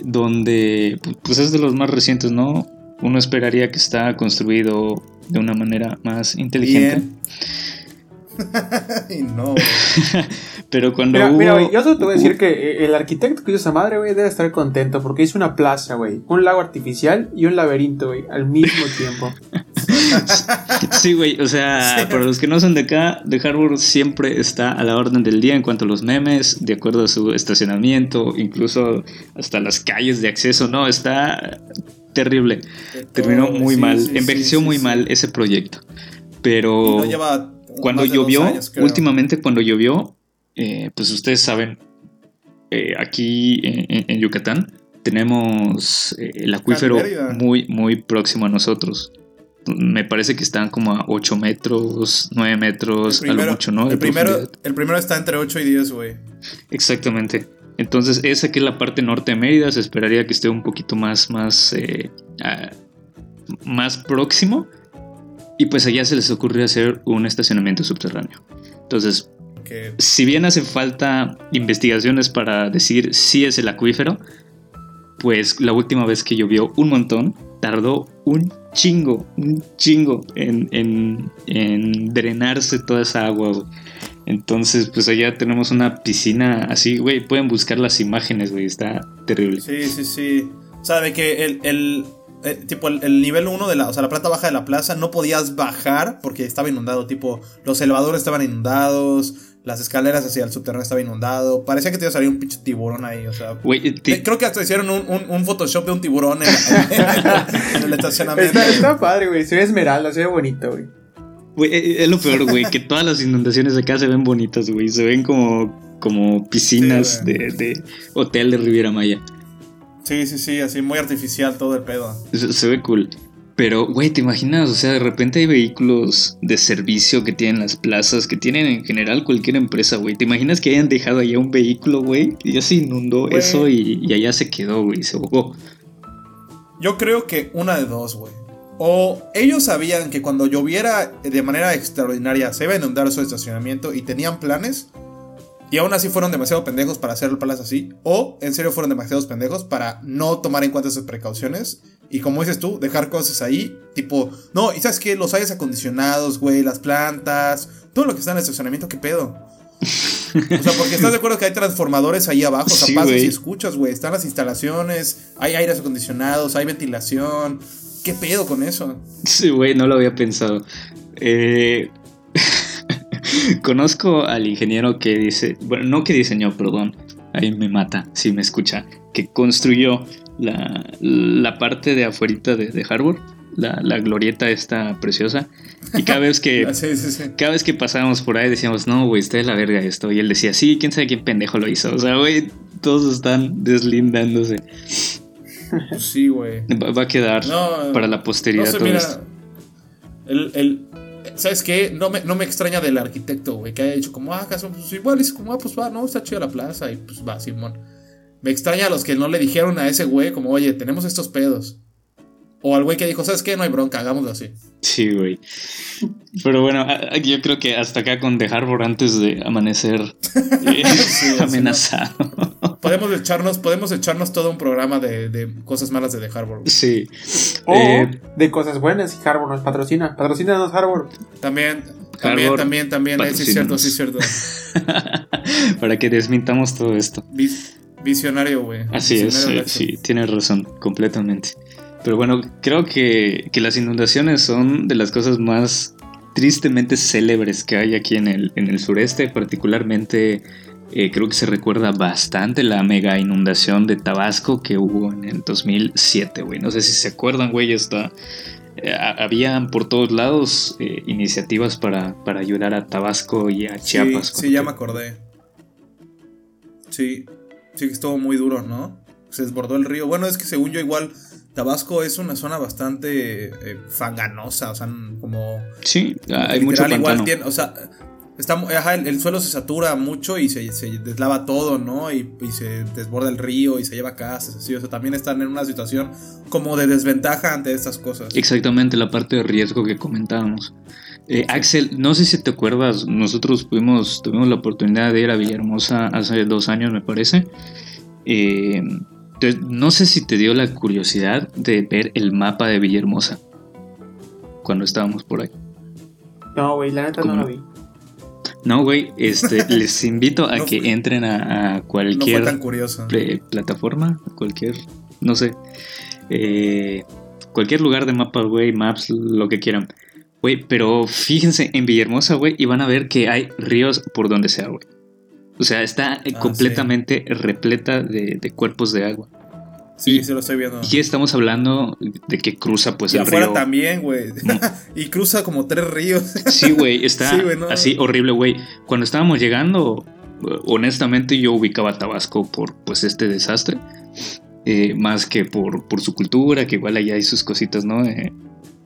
donde pues es de los más recientes, ¿no? Uno esperaría que está construido de una manera más inteligente. y no. Pero cuando mira, mira, güey, yo solo te voy a decir que eh, el arquitecto que hizo esa madre, güey, debe estar contento porque hizo una plaza, güey, un lago artificial y un laberinto, güey, al mismo tiempo. sí, güey, o sea, para los que no son de acá, de Harvard siempre está a la orden del día en cuanto a los memes, de acuerdo a su estacionamiento, incluso hasta las calles de acceso, no, está terrible. Terminó muy mal, envejeció muy mal ese proyecto. Pero cuando llovió, últimamente cuando llovió, eh, pues ustedes saben, eh, aquí en, Yucatán tenemos eh, el acuífero muy, muy próximo a nosotros. Me parece que están como a 8 metros, 9 metros, a lo mucho, ¿no? El primero, el primero está entre 8 y 10, güey. Exactamente. Entonces, esa que es la parte norte de Mérida, se esperaría que esté un poquito más, más, más próximo. Y pues allá se les ocurrió hacer un estacionamiento subterráneo. Entonces, si bien hace falta investigaciones para decir si es el acuífero, pues la última vez que llovió un montón, tardó un chingo, un chingo en, drenarse toda esa agua, Entonces, pues allá tenemos una piscina así, güey. Pueden buscar las imágenes, güey. Está terrible. Sí, sí, sí. O sea, de que el, eh, tipo el, nivel 1 de la, o sea, la planta baja de la plaza no podías bajar porque estaba inundado, tipo los elevadores estaban inundados, las escaleras hacia el subterráneo estaba inundado, parecía que te iba a salir un pinche tiburón ahí, o sea, eh, creo que hasta hicieron un, Photoshop de un tiburón en, el estacionamiento. Está, padre, güey, se ve esmeralda, se ve bonito, güey. Güey, eh, es lo peor, güey, que todas las inundaciones acá se ven bonitas, güey, se ven como, como piscinas de, de hotel de Riviera Maya. Sí, sí, sí, así muy artificial todo el pedo. Se, ve cool. Pero, güey, ¿te imaginas? O sea, de repente hay vehículos de servicio que tienen las plazas, que tienen en general cualquier empresa, güey. ¿Te imaginas que hayan dejado allá un vehículo, güey? Y ya se inundó eso y, y, allá se quedó, güey, se ahogó. Yo creo que una de dos, güey. O ellos sabían que cuando lloviera de manera extraordinaria se iba a inundar su estacionamiento y tenían planes, y aún así fueron demasiado pendejos para hacer el palacio así. O en serio fueron demasiados pendejos para no tomar en cuenta esas precauciones. Y como dices tú, dejar cosas ahí. Tipo, no, y sabes que los aires acondicionados, güey, las plantas, todo lo que está en el estacionamiento, ¿qué pedo? o sea, porque estás de acuerdo que hay transformadores ahí abajo, o sea, pasas y escuchas, güey. Están las instalaciones, hay aires acondicionados, hay ventilación. ¿Qué pedo con eso? Sí, güey, no lo había pensado. Eh, Conozco al ingeniero que dice, bueno, no que diseñó, perdón, ahí me mata si me escucha, que construyó la, parte de afuerita de, de Harvard, la, glorieta esta preciosa. Y cada vez que cada vez que pasábamos por ahí decíamos, no, güey, está de la verga esto. Y él decía, sí, quién sabe quién pendejo lo hizo. O sea, güey, todos están deslindándose. Pues sí, güey. Va, a quedar para la posteridad todo esto. el, ¿Sabes qué? No me, no me extraña del arquitecto, güey, que haya dicho como, ah, pues igual, es como, ah, pues va, no, está chida la plaza, y pues va, Simón. Me extraña a los que no le dijeron a ese güey, como, oye, tenemos estos pedos. O al güey que dijo, ¿sabes qué? No hay bronca, hagámoslo así. Sí, güey. Pero bueno, yo creo que hasta acá con The Harbor antes de amanecer eh, amenazado. podemos echarnos, podemos echarnos todo un programa de, cosas malas de The Harbor. Sí. O eh, de cosas buenas y Harbor nos patrocina. Patrocínanos Harbor. También, también, también, también. Eh, sí, es cierto, sí, es cierto. Para que desmintamos todo esto. Visionario, güey. Así es, sí, tienes razón, completamente. Pero bueno, creo que, las inundaciones son de las cosas más tristemente célebres que hay aquí en el, en el sureste, particularmente eh, creo que se recuerda bastante la mega inundación de Tabasco que hubo en el 2007, güey. No sé si se acuerdan, güey, esta, eh, habían por todos lados eh, iniciativas para, para, ayudar a Tabasco y a Chiapas. Sí, sí ya me acordé. Sí, sí que estuvo muy duro, ¿no? Se desbordó el río. Bueno, es que según yo igual Tabasco es una zona bastante eh, fanganosa, o sea, como... Sí, hay mucho igual o sea, está, el, suelo se satura mucho y se, deslava todo, ¿no? Y, se desborda el río y se lleva casas, así, o sea, también están en una situación como de desventaja ante estas cosas. Exactamente, la parte de riesgo que comentábamos. Eh, Axel, no sé si te acuerdas, nosotros tuvimos la oportunidad de ir a Villahermosa hace dos años, me parece. Eh, no sé si te dio la curiosidad de ver el mapa de Villahermosa cuando estábamos por ahí. No, güey, la neta no lo vi. No, güey, este, les invito a que entren a, cualquier plataforma, cualquier, no sé, eh, cualquier lugar de mapa, güey, maps, lo que quieran. Güey, pero fíjense en Villahermosa, güey, y van a ver que hay ríos por donde sea, güey. O sea, está ah, completamente repleta de, cuerpos de agua. Sí, y, se lo estoy viendo. Y estamos hablando de que cruza pues y el afuera también, güey. y cruza como tres ríos. sí, güey, está así horrible, güey. Cuando estábamos llegando, honestamente yo ubicaba Tabasco por pues este desastre. Eh, más que por, por su cultura, que igual allá hay sus cositas, ¿no? Eh,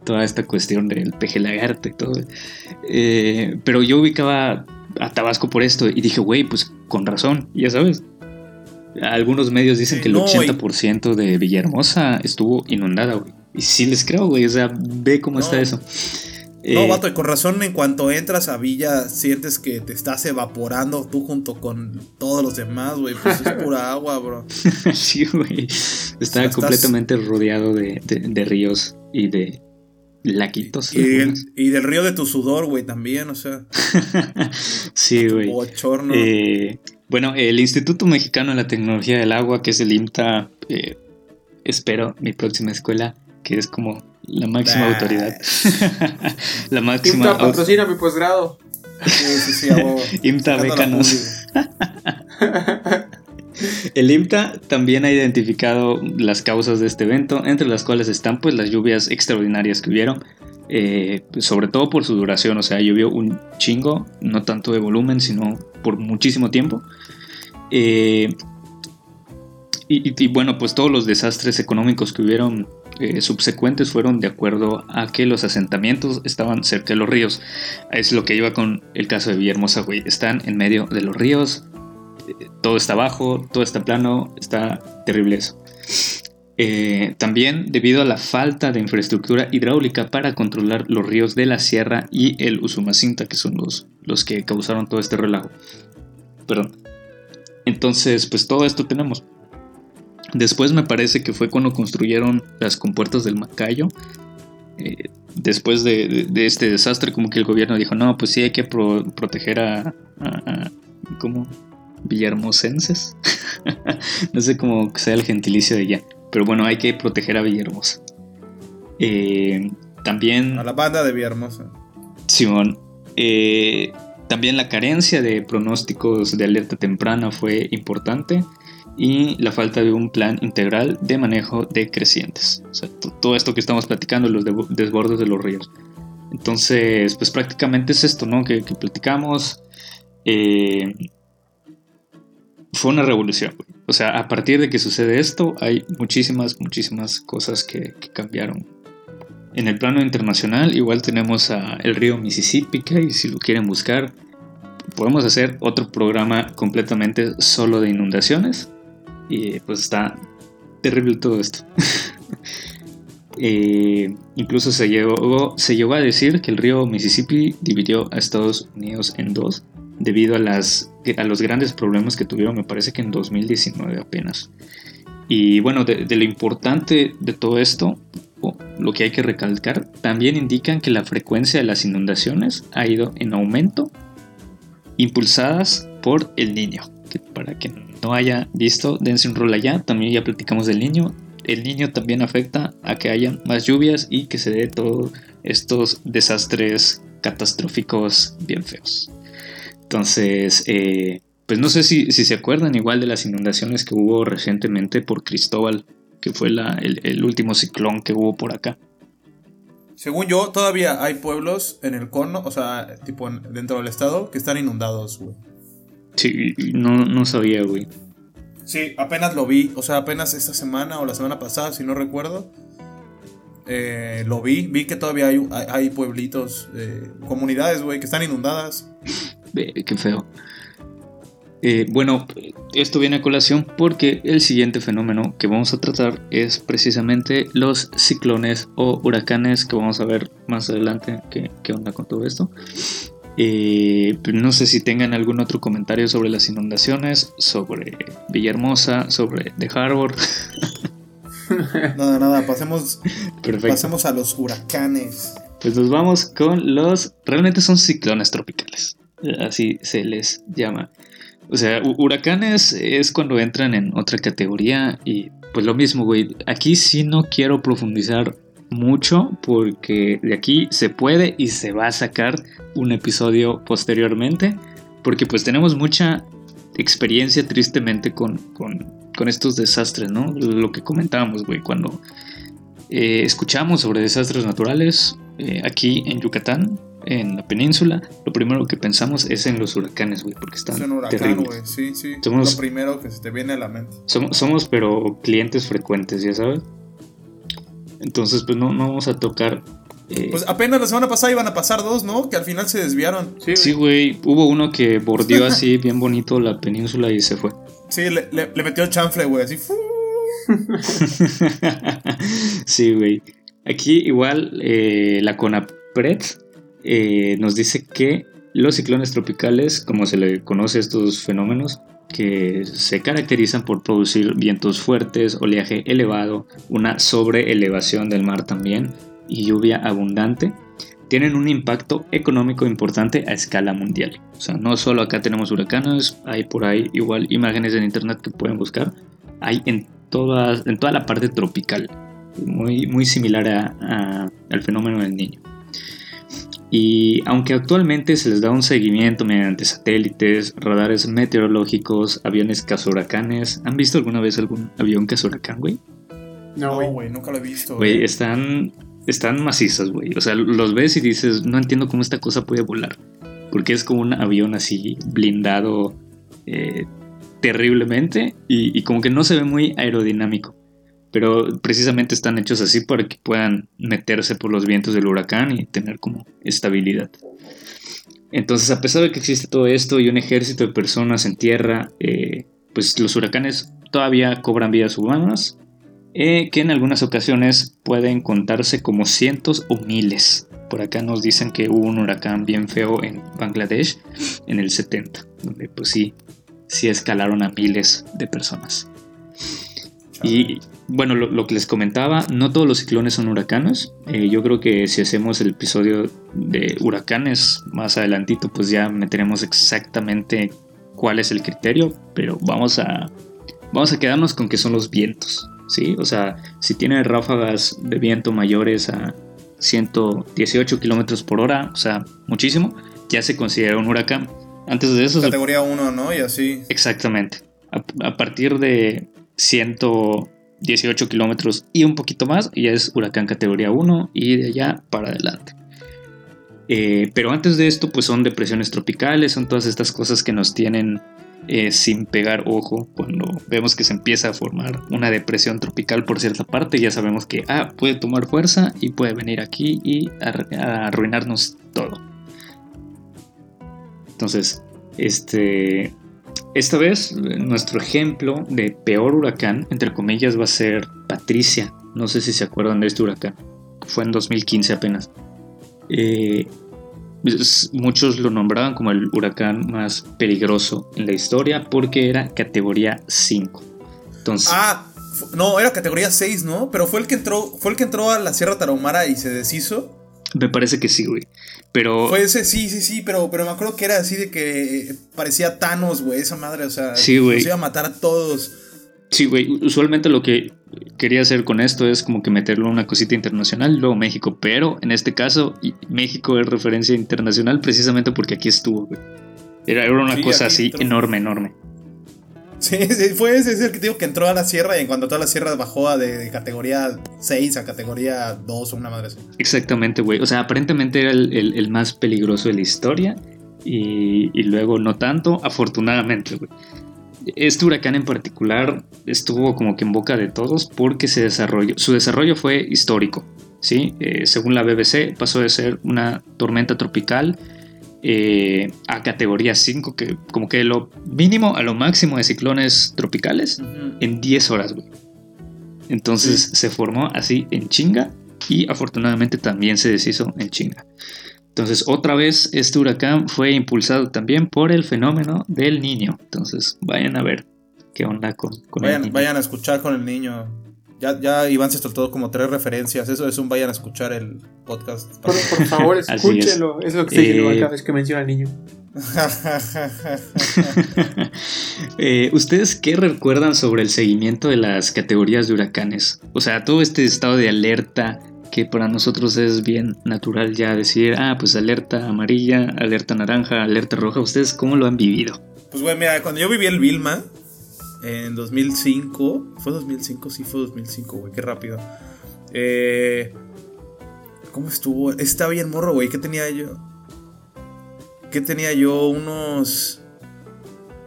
toda esta cuestión del peje lagarto y todo. Eh, pero yo ubicaba a Tabasco por esto. Y dije, güey, pues con razón, ya sabes. Algunos medios dicen que el 80% de Villahermosa estuvo inundada, güey. Y sí les creo, güey. O sea, ve cómo está eso. No, eh, vato, y con razón, en cuanto entras a Villa, sientes que te estás evaporando tú junto con todos los demás, güey. Pues es pura agua, bro. sí, güey. Está completamente rodeado de, ríos y de, Laquitos. Y, y, del río de tu sudor, güey, también, o sea. sí, güey. Eh, bueno, el Instituto Mexicano de la Tecnología del Agua, que es el IMTA, eh, espero mi próxima escuela, que es como la máxima autoridad. la máxima. IMTA patrocina mi posgrado. Sí, sí, sí, IMTA, bécanos. El IMTA también ha identificado las causas de este evento, entre las cuales están pues las lluvias extraordinarias que hubieron, eh, sobre todo por su duración, o sea, llovió un chingo, no tanto de volumen, sino por muchísimo tiempo. Eh, y, bueno, pues todos los desastres económicos que hubieron eh, subsecuentes fueron de acuerdo a que los asentamientos estaban cerca de los ríos. Es lo que iba con el caso de Villahermosa, güey. Están en medio de los ríos, todo está bajo, todo está plano, está terrible eso. Eh, también debido a la falta de infraestructura hidráulica para controlar los ríos de la sierra y el Usumacinta, que son los, los que causaron todo este relajo. Perdón. Entonces, pues todo esto tenemos. Después me parece que fue cuando construyeron las compuertas del Macayo. Eh, después de, este desastre, como que el gobierno dijo, no, pues sí hay que proteger a, a, ¿cómo? Villarmosenses. no sé cómo sea el gentilicio de ella. Pero bueno, hay que proteger a Villahermosa. Eh, también. A la banda de Villahermosa. Simón. Eh, también la carencia de pronósticos de alerta temprana fue importante. Y la falta de un plan integral de manejo de crecientes. O sea, todo esto que estamos platicando, los desbordes de los ríos. Entonces, pues prácticamente es esto, ¿no? Que, que platicamos. Eh, fue una revolución. O sea, a partir de que sucede esto, hay muchísimas, muchísimas cosas que, cambiaron. En el plano internacional, igual tenemos a el río Mississippi, que si lo quieren buscar, podemos hacer otro programa completamente solo de inundaciones. Y pues está terrible todo esto. Eh, incluso se llegó, se llegó a decir que el río Mississippi dividió a Estados Unidos en dos debido a, las, a los grandes problemas que tuvieron, me parece que en 2019 apenas. Y bueno, de, lo importante de todo esto, lo que hay que recalcar, también indican que la frecuencia de las inundaciones ha ido en aumento, impulsadas por el niño. Para que no haya visto, dense un rol allá, también ya platicamos del niño. El niño también afecta a que haya más lluvias y que se dé todos estos desastres catastróficos bien feos. Entonces, eh, pues no sé si, se acuerdan igual de las inundaciones que hubo recientemente por Cristóbal, que fue el, último ciclón que hubo por acá. Según yo, todavía hay pueblos en el cono, o sea, tipo en- dentro del estado, que están inundados, güey. Sí, no, no sabía, güey. Sí, apenas lo vi, o sea, apenas esta semana o la semana pasada, si no recuerdo. eh, lo vi, vi que todavía hay, hay, hay pueblitos, eh, comunidades, güey, que están inundadas. Qué feo. Eh, bueno, esto viene a colación porque el siguiente fenómeno que vamos a tratar es precisamente los ciclones o huracanes que vamos a ver más adelante qué, qué onda con todo esto. Eh, no sé si tengan algún otro comentario sobre las inundaciones, sobre Villahermosa, sobre The Harbor. Nada, nada, pasemos, Perfecto. pasemos a los huracanes. Pues nos vamos con los... Realmente son ciclones tropicales. Así se les llama. O sea, hu- huracanes es cuando entran en otra categoría y pues lo mismo, güey. Aquí sí no quiero profundizar mucho porque de aquí se puede y se va a sacar un episodio posteriormente porque pues tenemos mucha experiencia tristemente con, con, con estos desastres, ¿no? Lo que comentábamos, güey, cuando eh, escuchamos sobre desastres naturales eh, aquí en Yucatán, en la península, lo primero que pensamos es en los huracanes, güey, porque están Es un huracán, terribles. güey, sí, sí. Somos- Lo primero que se te viene a la mente. Somos, somos, pero clientes frecuentes, ya sabes. Entonces, pues no, no vamos a tocar. eh, Pues apenas la semana pasada iban a pasar dos, ¿no? Que al final se desviaron. Sí, sí, güey, hubo uno que bordeó así bien bonito la península y se fue. Sí, le, le- le metió el chanfle, güey, así. sí, güey. Aquí igual eh, la CONAPRED eh, nos dice que los ciclones tropicales, como se le conoce a estos fenómenos, que se caracterizan por producir vientos fuertes, oleaje elevado, una sobreelevación del mar también y lluvia abundante, tienen un impacto económico importante a escala mundial. O sea, no solo acá tenemos huracanes, hay por ahí igual imágenes en internet que pueden buscar. Hay en, todas, en toda la parte tropical, muy, muy similar a- al fenómeno del niño. Y aunque actualmente se les da un seguimiento mediante satélites, radares meteorológicos, aviones cazahuracanes, ¿han visto alguna vez algún avión cazahuracán, güey? No, güey. nunca lo he visto. Güey, güey. están, están macizos, güey. O sea, los ves y dices, no entiendo cómo esta cosa puede volar. Porque es como un avión así blindado eh, terriblemente y, y como que no se ve muy aerodinámico. Pero precisamente están hechos así para que puedan meterse por los vientos del huracán y tener como estabilidad. Entonces, a pesar de que existe todo esto y un ejército de personas en tierra, eh, pues los huracanes todavía cobran vidas humanas eh, que en algunas ocasiones pueden contarse como cientos o miles. Por acá nos dicen que hubo un huracán bien feo en Bangladesh en el 70, donde pues sí, sí escalaron a miles de personas. Y bueno, lo, lo que les comentaba, no todos los ciclones son huracanes. Eh, yo creo que si hacemos el episodio de huracanes más adelantito, pues ya meteremos exactamente cuál es el criterio, pero vamos a, vamos a quedarnos con que son los vientos, ¿sí? O sea, si tiene ráfagas de viento mayores a 118 kilómetros por hora, o sea, muchísimo, ya se considera un huracán. Antes de eso, Categoría 1, ¿no? Y así. exactamente. A, a partir de 118 kilómetros y un poquito más, ya es huracán categoría 1 y de allá para adelante. Eh, pero antes de esto, pues son depresiones tropicales, son todas estas cosas que nos tienen eh, sin pegar ojo. Cuando vemos que se empieza a formar una depresión tropical por cierta parte, ya sabemos que ah, puede tomar fuerza y puede venir aquí y arruinarnos todo. Entonces, este, esta vez nuestro ejemplo de peor huracán, entre comillas, va a ser Patricia. No sé si se acuerdan de este huracán. Fue en 2015 apenas. Eh, muchos lo nombraban como el huracán más peligroso en la historia porque era categoría 5. Entonces, Ah, no, era categoría 6, ¿no? Pero fue el que entró, fue el que entró a la Sierra Tarahumara y se deshizo. Me parece que sí, güey. Pero Fue ese, sí, sí, sí, pero, pero me acuerdo que era así de que parecía Thanos, güey, esa madre, o sea, Sí, güey. nos iba a matar a todos. Sí, güey. Usualmente lo que quería hacer con esto es como que meterlo en una cosita internacional, luego México. Pero en este caso, México es referencia internacional precisamente porque aquí estuvo, güey. Era, era una Sí, cosa así entró. enorme, enorme. Sí, sí, fue ese, es el que digo que entró a la sierra y en cuanto toda la sierra bajó a de, de categoría 6 a categoría 2 o una madre así. Exactamente, güey. O sea, aparentemente era el, el- más peligroso de la historia y, y luego no tanto, afortunadamente, güey. Este huracán en particular estuvo como que en boca de todos porque se su desarrollo fue histórico, ¿sí? Eh, según la BBC pasó de ser una tormenta tropical eh, a categoría 5, que como que lo mínimo a lo máximo de ciclones tropicales en 10 horas, güey. Entonces se formó así en chinga y afortunadamente también se deshizo en chinga. Entonces otra vez este huracán fue impulsado también por el fenómeno del niño. Entonces vayan a ver qué onda con, con el Vayan, niño. vayan a escuchar con el niño. Ya, ya Iván se soltó como tres referencias. Eso es un vayan a escuchar el podcast. Por, por favor, Así es. escúchelo. Es. lo que estoy diciendo Eh, cada vez que menciona al niño. Eh, ¿Ustedes qué recuerdan sobre el seguimiento de las categorías de huracanes? O sea, todo este estado de alerta que para nosotros es bien natural ya decir, ah, pues alerta amarilla, alerta naranja, alerta roja. ¿Ustedes cómo lo han vivido? Pues, güey, mira, cuando yo viví el Vilma en 2005, ¿fue 2005? Sí, fue 2005, güey, qué rápido. Eh, ¿Cómo estuvo? Está bien morro, güey, ¿qué tenía yo? ¿Qué tenía yo? Unos.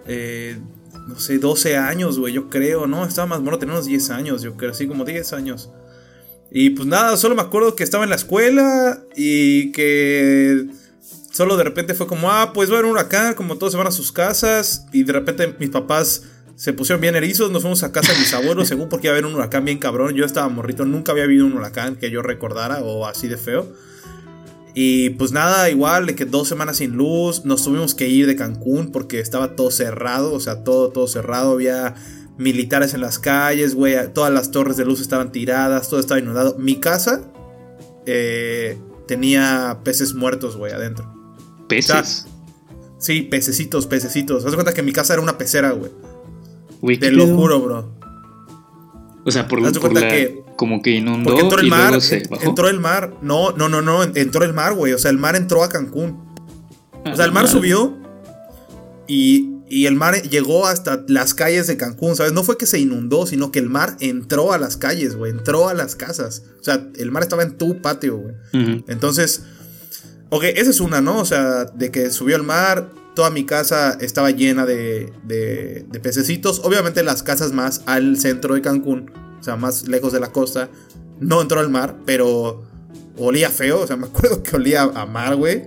eh, no sé, 12 años, güey, yo creo, ¿no? Estaba más morro, tenía unos 10 años, yo creo, sí, como 10 años. Y pues nada, solo me acuerdo que estaba en la escuela y que solo de repente fue como, ah, pues va a haber un huracán, como todos se van a sus casas. Y de repente mis papás se pusieron bien erizos, nos fuimos a casa de mis abuelos, según porque iba a haber un huracán bien cabrón. Yo estaba morrito, nunca había habido un huracán que yo recordara o así de feo. Y pues nada, igual de que dos semanas sin luz, nos tuvimos que ir de Cancún porque estaba todo cerrado, o sea, todo, todo cerrado, había militares en las calles, güey, todas las torres de luz estaban tiradas, todo estaba inundado. Mi casa eh, tenía peces muertos, güey, adentro. Peces. Sí, pececitos, pececitos. Haz de cuenta que mi casa era una pecera, güey. Güey, Te ¿qué lo pedo? juro, bro. O sea, por, por la- que- como que inundó Porque entró el y mar, luego se bajó. entró el mar. No, no, no, no, en- entró el mar, güey. O sea, el mar entró a Cancún. O sea, el mar Ah, subió y, y el mar llegó hasta las calles de Cancún, ¿sabes? No fue que se inundó, sino que el mar entró a las calles, güey. Entró a las casas. O sea, el mar estaba en tu patio, güey. Entonces, ok, esa es una, ¿no? O sea, de que subió el mar, toda mi casa estaba llena de, de, pececitos. Obviamente las casas más al centro de Cancún, o sea, más lejos de la costa, no entró al mar, pero olía feo, o sea, me acuerdo que olía a mar, güey.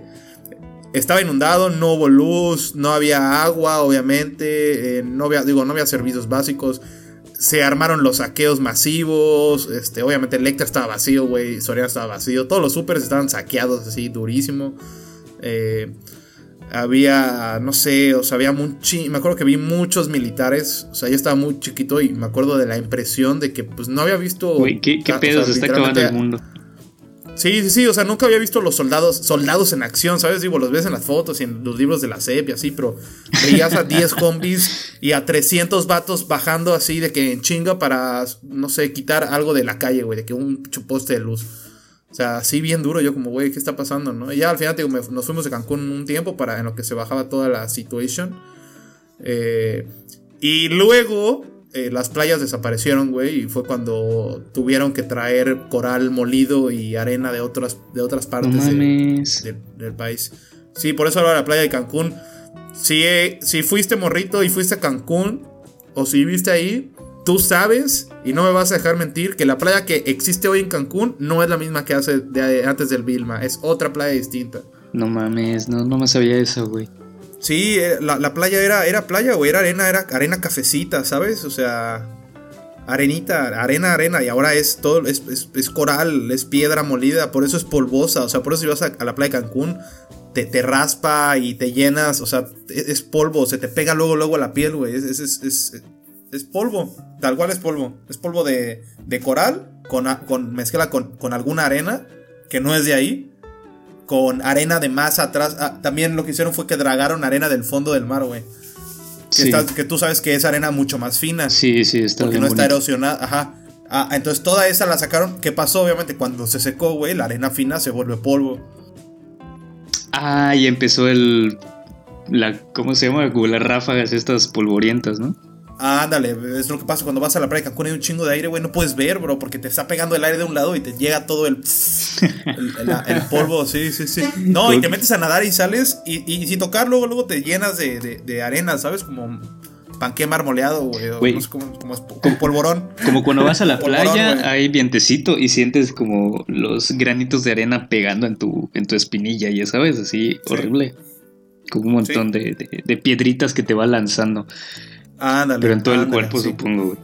Estaba inundado, no hubo luz, no había agua, obviamente, eh, no había, digo, no había servicios básicos. Se armaron los saqueos masivos. Este, obviamente Electra estaba vacío, güey. Soriana estaba vacío. Todos los supers estaban saqueados así, durísimo. Eh, había, no sé, o sea, había muchi Me acuerdo que vi muchos militares. O sea, yo estaba muy chiquito y me acuerdo de la impresión de que, pues, no había visto. Güey, ¿qué, qué o sea, pedo? se está acabando el mundo. Sí, sí, sí, o sea, nunca había visto los soldados, soldados en acción, ¿sabes? Digo, los ves en las fotos y en los libros de la SEP y así, pero veías a 10 zombies y a 300 vatos bajando así de que en chinga para, no sé, quitar algo de la calle, güey, de que un poste de luz. O sea, así bien duro, yo como, güey, ¿qué está pasando, no? Y ya al final, digo, me- nos fuimos de Cancún un tiempo para en lo que se bajaba toda la situación. Eh, y luego eh, las playas desaparecieron, güey, y fue cuando tuvieron que traer coral molido y arena de otras, de otras partes del país. Sí, por eso ahora la playa de Cancún. Si, eh, si fuiste morrito y fuiste a Cancún, o si viviste ahí, tú sabes, y no me vas a dejar mentir, que la playa que existe hoy en Cancún no es la misma que hace de, antes del Vilma, es otra playa distinta. No mames, no, no me sabía eso, güey. Sí, eh, la, la playa era, era playa, güey, era arena, era arena cafecita, ¿sabes? O sea, arenita, arena, arena, y ahora es todo, es, es- es coral, es piedra molida, por eso es polvosa, o sea, por eso si vas a, a la playa de Cancún, te, te raspa y te llenas, o sea, es, es polvo, se te pega luego, luego a la piel, güey, es, es, es, es- polvo, tal cual es polvo, es polvo de, de coral, con, con mezcla con, con alguna arena, que no es de ahí, con arena de más atrás. Ah, también lo que hicieron fue que dragaron arena del fondo del mar, güey. Que, Sí. está- que tú sabes que es arena mucho más fina. Sí, sí, está porque bien no está erosionada. Ajá. Ah, entonces toda esa la sacaron. ¿Qué pasó? Obviamente cuando se secó, güey, la arena fina se vuelve polvo. Ah, y empezó el. La, ¿Cómo se llama? Como las ráfagas estas polvorientas, ¿no? Ándale, es lo que pasa cuando vas a la playa de Cancún hay un chingo de aire, güey, no puedes ver, bro, porque te está pegando el aire de un lado y te llega todo el, el, el- el polvo, sí, sí, sí. No, y te metes a nadar y sales y, y sin tocar, luego, luego te llenas de, de, de arena, ¿sabes? Como panque marmoleado, güey, o Güey. no sé cómo, cómo es, como polvorón. Como cuando vas a la playa, hay vientecito y sientes como los granitos de arena pegando en tu, en tu espinilla, ya sabes, así Sí. horrible. Como un montón de, de- de piedritas que te va lanzando. Ándale. Pero en todo el cuerpo, sí. supongo, güey.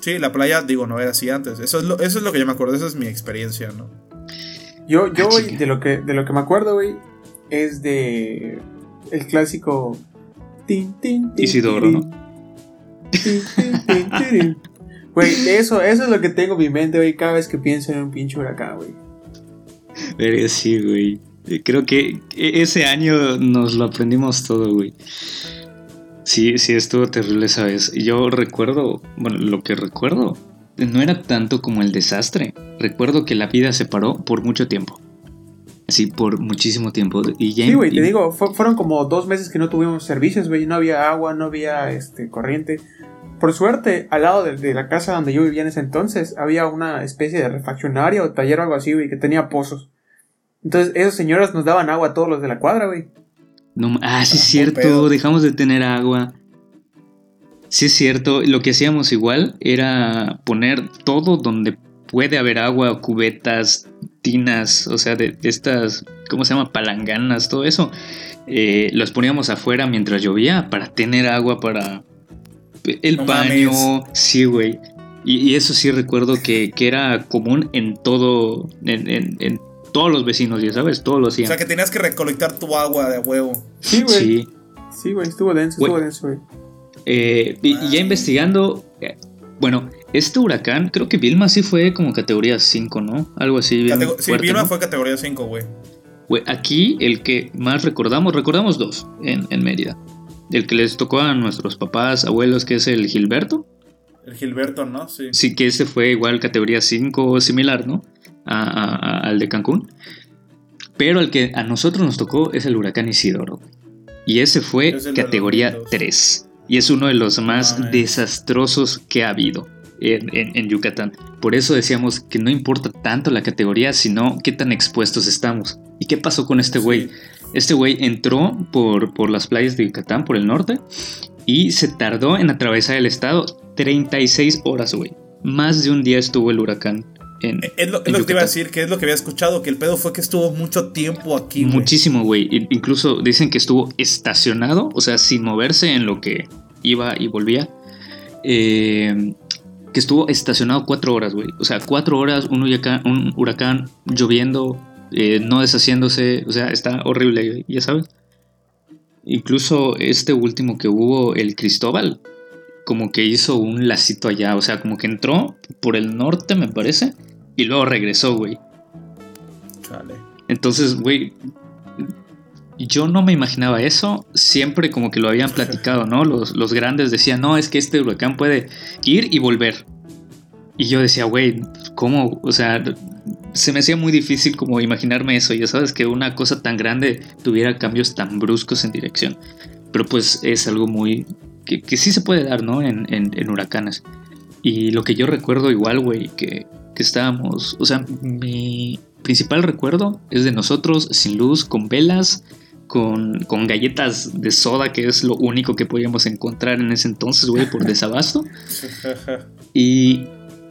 Sí, la playa, digo, no era así antes. Eso es lo, eso es lo que yo me acuerdo, esa es mi experiencia, ¿no? Yo, yo Ah, güey, de lo que de lo que me acuerdo, güey, es de el clásico tin, tin, tin, Isidoro, ¿no? tin, tin, tin, tin, tin. Güey, eso, eso es lo que tengo en mi mente, güey, cada vez que pienso en un pinche huracán, güey. Pero sí, güey. Creo que e- ese año nos lo aprendimos todo, güey. Sí, sí, estuvo terrible esa vez. Yo recuerdo, bueno, lo que recuerdo no era tanto como el desastre. Recuerdo que la vida se paró por mucho tiempo. Sí, por muchísimo tiempo. Y ya Sí, güey, te digo, fu- fueron como dos meses que no tuvimos servicios, güey, no había agua, no había este corriente. Por suerte, al lado de, de la casa donde yo vivía en ese entonces, había una especie de refaccionaria o taller o algo así, güey, que tenía pozos. Entonces, esos señores nos daban agua a todos los de la cuadra, güey. No ah, sí es cierto, pedo. dejamos de tener agua. Sí es cierto, lo que hacíamos igual era poner todo donde puede haber agua, cubetas, tinas, o sea, de, de estas, ¿cómo se llama? Palanganas, todo eso. Eh, los poníamos afuera mientras llovía para tener agua para el No baño. mames. Sí, güey. Y, y eso sí recuerdo que, que era común en todo, en, en- en todos los vecinos, ya sabes, todos lo O hacían. sea que tenías que recolectar tu agua de huevo. Sí, güey. Sí. Sí, güey, estuvo denso, Güey. estuvo denso, güey. Eh, y, y ya investigando, eh, bueno, este huracán, creo que Vilma sí fue como categoría 5, ¿no? Algo así. bien Catego- sí, Vilma ¿no? fue categoría 5, güey. Güey, aquí el que más recordamos, recordamos dos en, en Mérida. El que les tocó a nuestros papás, abuelos, que es el Gilberto. El Gilberto, ¿no? Sí. Sí, que ese fue igual categoría 5 similar, ¿no? A- a- a- al de Cancún. Pero el que a nosotros nos tocó es el huracán Isidoro. Y ese fue Es categoría 2002. 3. Y es uno de los más desastrosos que ha habido en, en- en Yucatán. Por eso decíamos que no importa tanto la categoría, sino qué tan expuestos estamos. ¿Y qué pasó con este güey? Sí. Este güey entró por, por las playas de Yucatán, por el norte, y se tardó en atravesar el estado 36 horas, güey. Más de un día estuvo el huracán en... Eh, Es lo, es en lo que te iba a decir, que es lo que había escuchado, que el pedo fue que estuvo mucho tiempo aquí. Muchísimo, güey. Incluso dicen que estuvo estacionado, o sea, sin moverse en lo que iba y volvía. Eh, que estuvo estacionado cuatro horas, güey. O sea, cuatro horas, un huracán, un huracán lloviendo, eh, no deshaciéndose. O sea, está horrible, ya sabes. Incluso este último que hubo, el Cristóbal, como que hizo un lacito allá. O sea, como que entró por el norte, me parece, y luego regresó, güey. Chale. Entonces, güey, yo no me imaginaba eso. Siempre como que lo habían platicado, ¿no? Los, los grandes decían, no, es que este huracán puede ir y volver. Y yo decía, güey, ¿cómo? O sea, se me hacía muy difícil como imaginarme eso. Ya sabes, que una cosa tan grande tuviera cambios tan bruscos en dirección. Pero pues es algo muy... que, que sí se puede dar, ¿no? En, en- en huracanes. Y lo que yo recuerdo igual, güey, que, que estábamos... O sea, mi principal recuerdo es de nosotros sin luz, con velas, con, con galletas de soda, que es lo único que podíamos encontrar en ese entonces, güey, por desabasto. Y,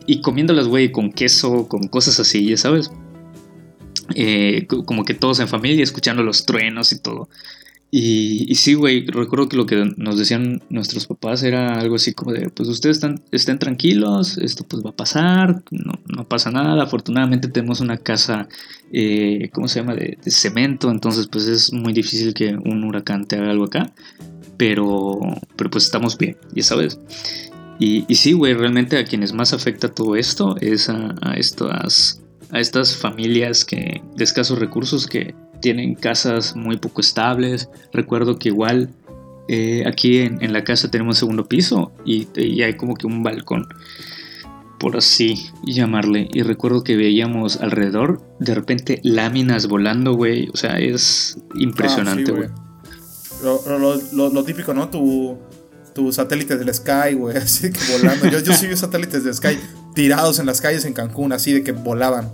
y comiéndolas, güey, con queso, con cosas así, ya sabes. Eh, co- como que todos en familia, escuchando los truenos y todo. Y, y sí, güey, recuerdo que lo que nos decían nuestros papás era algo así como de, pues ustedes están, estén tranquilos, esto pues va a pasar, no, no pasa nada, afortunadamente tenemos una casa, eh, ¿cómo se llama?, de, de cemento, entonces pues es muy difícil que un huracán te haga algo acá, pero, pero pues estamos bien, ya sabes. Y, y sí, güey, realmente a quienes más afecta todo esto es a, a estas, a estas familias que, de escasos recursos que tienen casas muy poco estables. Recuerdo que igual eh, aquí en, en la casa tenemos segundo piso y, y hay como que un balcón, por así llamarle. Y recuerdo que veíamos alrededor de repente láminas volando, güey. O sea, es impresionante, Ah, sí, güey. Lo, lo- lo- lo típico, ¿no? Tu, tus satélites del Sky, güey, así que volando. Yo, yo sí vi satélites del Sky tirados en las calles en Cancún, así de que volaban.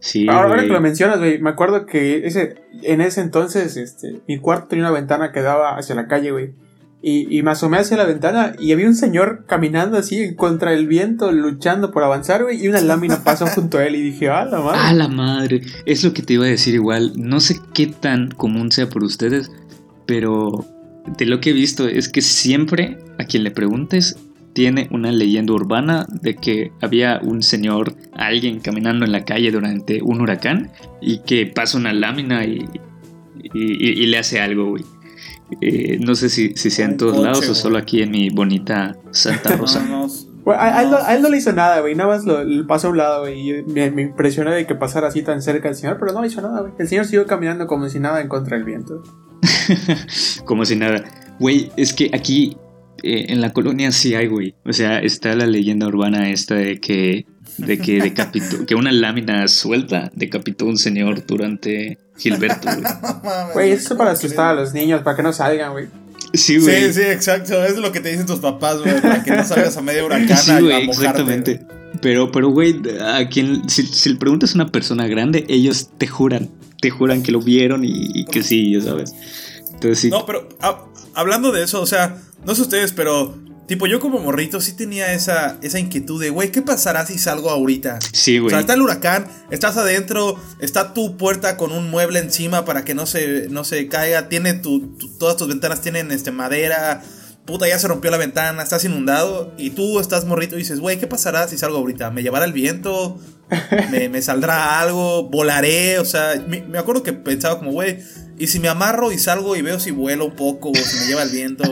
Sí, ahora, que lo mencionas, güey, me acuerdo que ese, en ese entonces, este, mi cuarto tenía una ventana que daba hacia la calle, güey. Y, y, me asomé hacia la ventana y había un señor caminando así contra el viento, luchando por avanzar, güey, y una lámina pasó junto a él y dije, ¡ah, la madre! ¡Ah, la madre! Es lo que te iba a decir igual. No sé qué tan común sea por ustedes, pero de lo que he visto es que siempre a quien le preguntes tiene una leyenda urbana de que había un señor, alguien caminando en la calle durante un huracán y que pasa una lámina y, y, le hace algo, güey. Eh, no sé si, si sea en todos lados o solo aquí en mi bonita Santa Rosa. a, él no, le hizo nada, güey. Nada más lo, pasó a un lado, güey. Me, me impresionó de que pasara así tan cerca el señor, pero no le hizo nada, güey. El señor siguió caminando como si nada en contra del viento. como si nada. Güey, es que aquí eh, en la colonia sí hay, güey. O sea, está la leyenda urbana esta de que de que decapitó, que una lámina suelta decapitó a un señor durante Gilberto, güey. Güey, eso es para asustar a los niños, para que no salgan, güey. Sí, güey. Sí, sí, exacto. Es lo que te dicen tus papás, güey, para que no salgas a media huracán sí, güey, exactamente. Pero, pero, güey, a quien, si, le preguntas a una persona grande, ellos te juran, te juran que lo vieron y, que sí, ya sabes. Entonces sí. No, pero ah, hablando de eso, o sea, no sé ustedes, pero Tipo, yo como morrito sí tenía esa, esa inquietud de, güey, ¿qué pasará si salgo ahorita? Sí, güey. O sea, está el huracán, estás adentro, está tu puerta con un mueble encima para que no se, no se caiga, tiene tu, todas tus ventanas tienen este, madera, puta, ya se rompió la ventana, estás inundado, y tú estás morrito y dices, güey, ¿qué pasará si salgo ahorita? ¿Me llevará el viento? ¿Me, me saldrá algo? ¿Volaré? O sea, me, me acuerdo que pensaba como, güey y si me amarro y salgo y veo si vuelo un poco o si me lleva el viento.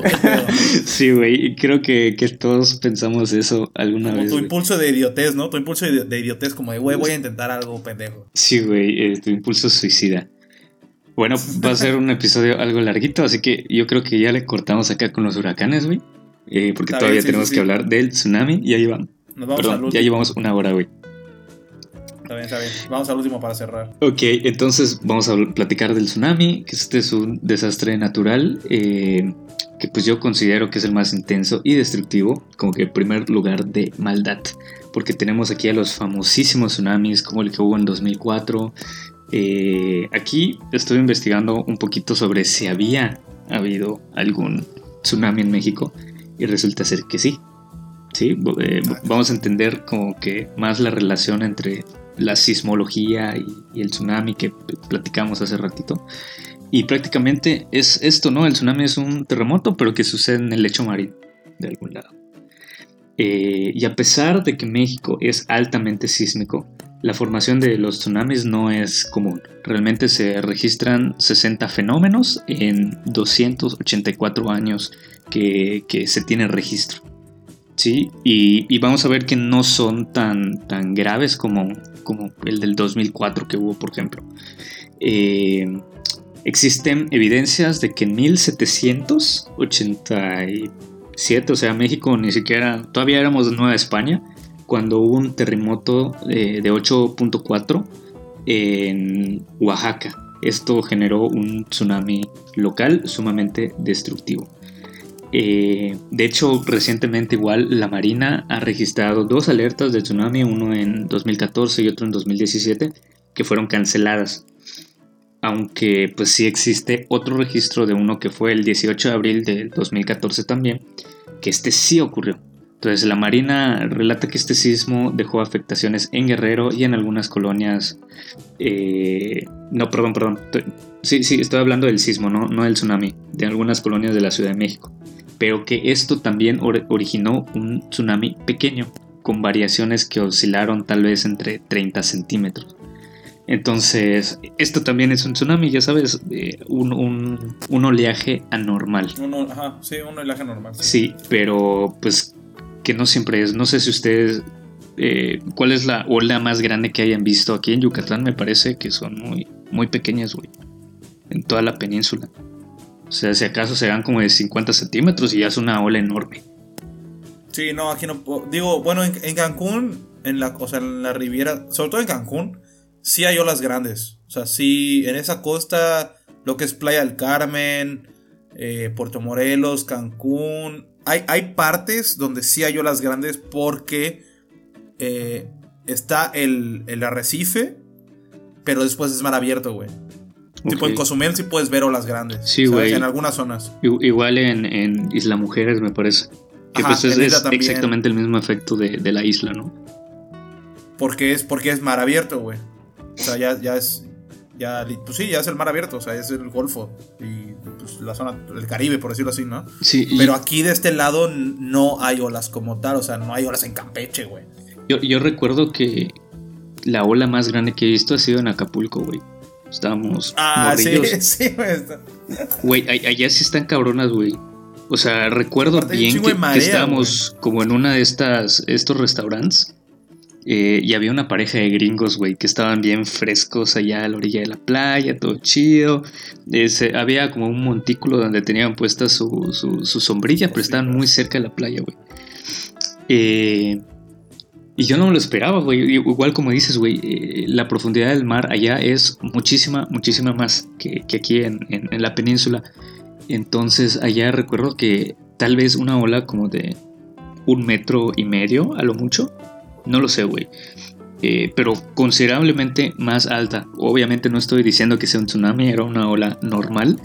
sí, güey. Creo que, todos pensamos eso alguna vez. Tu impulso de idiotez, ¿no? Tu impulso de, idiotez, como de, güey, voy a intentar algo pendejo. Sí, güey. Eh, tu impulso suicida. Bueno, va a ser un episodio algo larguito, así que yo creo que ya le cortamos acá con los huracanes, güey. Eh, porque todavía tenemos que hablar del tsunami y ahí vamos. Nos vamos Perdón, ya llevamos una hora, güey. Está bien, está bien. Vamos al último para cerrar. Ok, entonces vamos a platicar del tsunami, que este es un desastre natural eh, que pues yo considero que es el más intenso y destructivo, como que en primer lugar de maldad, porque tenemos aquí a los famosísimos tsunamis como el que hubo en 2004. Eh, aquí estoy investigando un poquito sobre si había habido algún tsunami en México y resulta ser que sí. Sí, eh, vamos a entender como que más la relación entre la sismología y, el tsunami que platicamos hace ratito. Y prácticamente es esto, ¿no? El tsunami es un terremoto, pero que sucede en el lecho marino, de algún lado. Eh, y a pesar de que México es altamente sísmico, la formación de los tsunamis no es común. Realmente se registran 60 fenómenos en 284 años que, que se tiene registro. ¿Sí? Y, vamos a ver que no son tan, tan graves como, como el del 2004 que hubo, por ejemplo. Eh, existen evidencias de que en 1787, o sea, México ni siquiera, todavía éramos Nueva España, cuando hubo un terremoto de 8.4 en Oaxaca. Esto generó un tsunami local sumamente destructivo. Eh, de hecho, recientemente igual la Marina ha registrado dos alertas de tsunami, uno en 2014 y otro en 2017, que fueron canceladas. Aunque pues sí existe otro registro de uno que fue el 18 de abril de 2014 también, que este sí ocurrió. Entonces la Marina relata que este sismo dejó afectaciones en Guerrero y en algunas colonias... Eh, no, perdón, perdón. Sí, sí, estoy hablando del sismo, no, no del tsunami, de algunas colonias de la Ciudad de México pero que esto también originó un tsunami pequeño, con variaciones que oscilaron tal vez entre 30 centímetros. Entonces, esto también es un tsunami, ya sabes, eh, un, oleaje anormal. ajá, sí, un oleaje anormal. Sí. pero pues que no siempre es. No sé si ustedes, eh, ¿cuál es la ola más grande que hayan visto aquí en Yucatán? Me parece que son muy, muy pequeñas, güey, en toda la península. O sea, si acaso serán como de 50 centímetros y ya es una ola enorme. Sí, no, aquí no. Digo, bueno, en, Cancún, en la, o sea, en la Riviera, sobre todo en Cancún, sí hay olas grandes. O sea, sí, en esa costa, lo que es Playa del Carmen, eh, Puerto Morelos, Cancún. Hay, hay partes donde sí hay olas grandes porque eh, está el, el arrecife, pero después es mar abierto, güey. Tipo en Cozumel sí puedes ver olas grandes. Sí, güey. En algunas zonas. Igual en, en Isla Mujeres, me parece. Que Ajá, pues es, es exactamente el mismo efecto de, de la isla, ¿no? Porque es, porque es mar abierto, güey. O sea, ya, ya es. Ya, pues sí, ya es el mar abierto, o sea, es el Golfo. Y pues, la zona, el Caribe, por decirlo así, ¿no? Sí, Pero aquí de este lado no hay olas como tal, o sea, no hay olas en Campeche, güey. yo, yo recuerdo que la ola más grande que he visto ha sido en Acapulco, güey. Estábamos Ah, sí, morrillos. sí, güey. está- Güey, a- allá sí están cabronas, güey. O sea, recuerdo bien que, estábamos como en una de estas, estos restaurantes. eh, y había una pareja de gringos, güey, que estaban bien frescos allá a la orilla de la playa, todo chido. Ese- había como un montículo donde tenían puesta su, su, su sombrilla, pero estaban muy cerca de la playa, güey. Eh, y yo no me lo esperaba, güey. Igual como dices, güey, eh, la profundidad del mar allá es muchísima, muchísima más que, que aquí en, en- la península. Entonces allá recuerdo que tal vez una ola como de un metro y medio, a lo mucho. No lo sé, güey. Eh, pero considerablemente más alta. Obviamente no estoy diciendo que sea un tsunami, era una ola normal.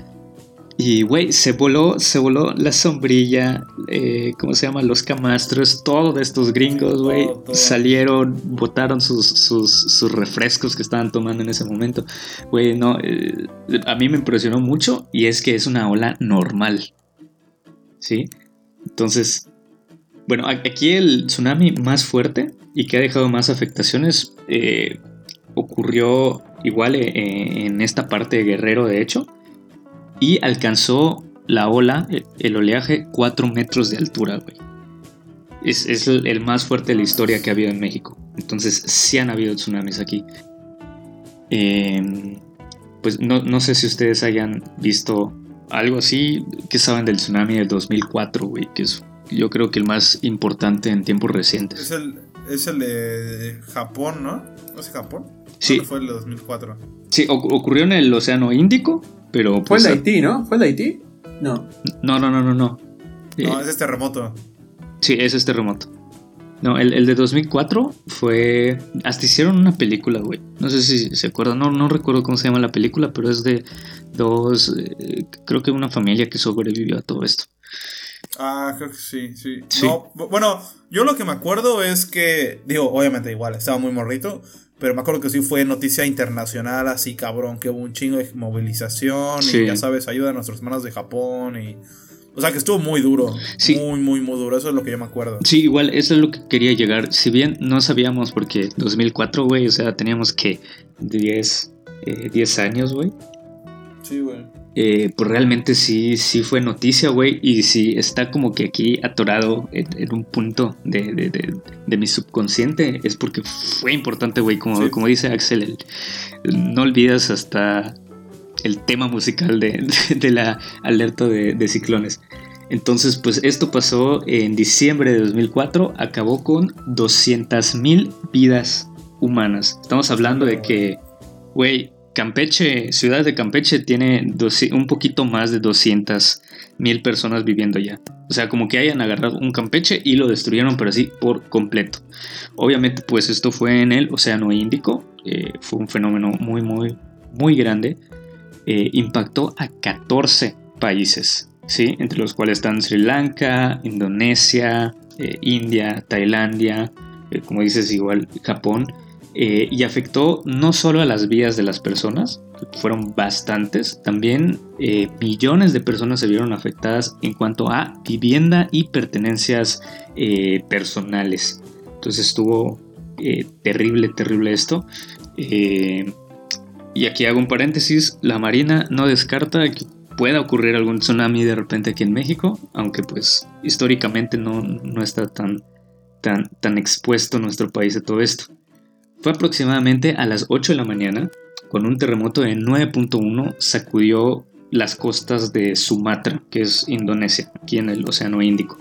Y, güey, se voló, se voló la sombrilla, eh, ¿cómo se llama? Los camastros, todo de estos gringos, güey. Salieron, botaron sus, sus, sus refrescos que estaban tomando en ese momento. Güey, no, eh, a mí me impresionó mucho y es que es una ola normal. ¿Sí? Entonces, bueno, aquí el tsunami más fuerte y que ha dejado más afectaciones eh, ocurrió igual en esta parte de Guerrero, de hecho, y alcanzó la ola, el, oleaje, 4 metros de altura, güey. Es, es el, más fuerte de la historia que ha habido en México. Entonces, sí han habido tsunamis aquí. Eh, pues no, no sé si ustedes hayan visto algo así. que saben del tsunami del 2004, güey? Que es yo creo que el más importante en tiempos recientes. Es el, es el de Japón, ¿no? ¿No es Japón? Sí. ¿Cuándo fue el de 2004? Sí, oc- ocurrió en el Océano Índico, pero Fue pues, el de Haití, ¿no? ¿Fue el de Haití? No. No, no, no, no, no. Eh, No, ese es terremoto. Sí, ese es terremoto. No, el, el de 2004 fue... Hasta hicieron una película, güey. No sé si se acuerdan, no, no recuerdo cómo se llama la película, pero es de dos... eh, creo que una familia que sobrevivió a todo esto. Ah, creo que sí, sí. Sí. No, bu- bueno, yo lo que me acuerdo es que, digo, obviamente igual, estaba muy morrito, pero me acuerdo que sí fue noticia internacional, así cabrón, que hubo un chingo de movilización Sí. y ya sabes, ayuda a nuestros hermanos de Japón y... O sea, que estuvo muy duro. Sí. Muy, muy, muy duro. Eso es lo que yo me acuerdo. Sí, igual, eso es lo que quería llegar. Si bien no sabíamos, porque 2004, güey, o sea, teníamos que 10, eh, 10 años, güey. Sí, güey. Eh, pues realmente sí, sí fue noticia, güey. Y sí está como que aquí atorado en, en un punto de, de- de- de mi subconsciente. Es porque fue importante, güey. Como, Sí. como dice Axel, el- no olvidas hasta el tema musical de, la alerta de, de ciclones. Entonces, pues esto pasó en diciembre de 2004. Acabó con 200.000 vidas humanas. Estamos hablando de que, güey, Campeche, ciudad de Campeche, tiene un poquito más de 200 mil personas viviendo allá. O sea, como que hayan agarrado un Campeche y lo destruyeron, pero así por completo. Obviamente, pues esto fue en el Océano Índico. eh, fue un fenómeno muy, muy, muy grande. Eh, impactó a 14 países, ¿sí? Entre los cuales están Sri Lanka, Indonesia, eh, India, Tailandia, como dices, igual Japón eh, y afectó no solo a las vidas de las personas, fueron bastantes, también eh, millones de personas se vieron afectadas en cuanto a vivienda y pertenencias eh, personales. Entonces estuvo terrible, terrible esto. Y aquí hago un paréntesis, la Marina no descarta que pueda ocurrir algún tsunami de repente aquí en México, aunque pues históricamente no, no está tan, tan, tan expuesto nuestro país a todo esto. Fue aproximadamente a las 8 de la mañana, con un terremoto de 9.1 sacudió las costas de Sumatra, que es Indonesia, aquí en el Océano Índico.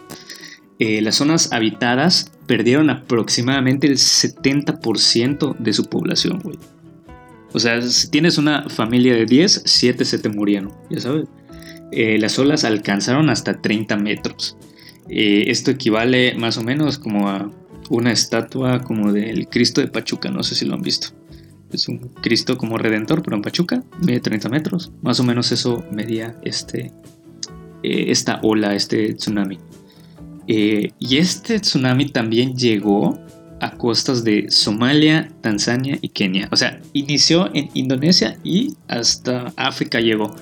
Eh, las zonas habitadas perdieron aproximadamente el 70% de su población. O sea, si tienes una familia de 10, 7 se te murieron, ya sabes. eh, las olas alcanzaron hasta 30 metros. Eh, esto equivale más o menos como a una estatua como del Cristo de Pachuca, no sé si lo han visto. Es un Cristo como redentor, pero en Pachuca, mide 30 metros. Más o menos eso medía este, eh, esta ola, este tsunami. y este tsunami también llegó a costas de Somalia, Tanzania y Kenia. O sea, inició en Indonesia y hasta África llegó.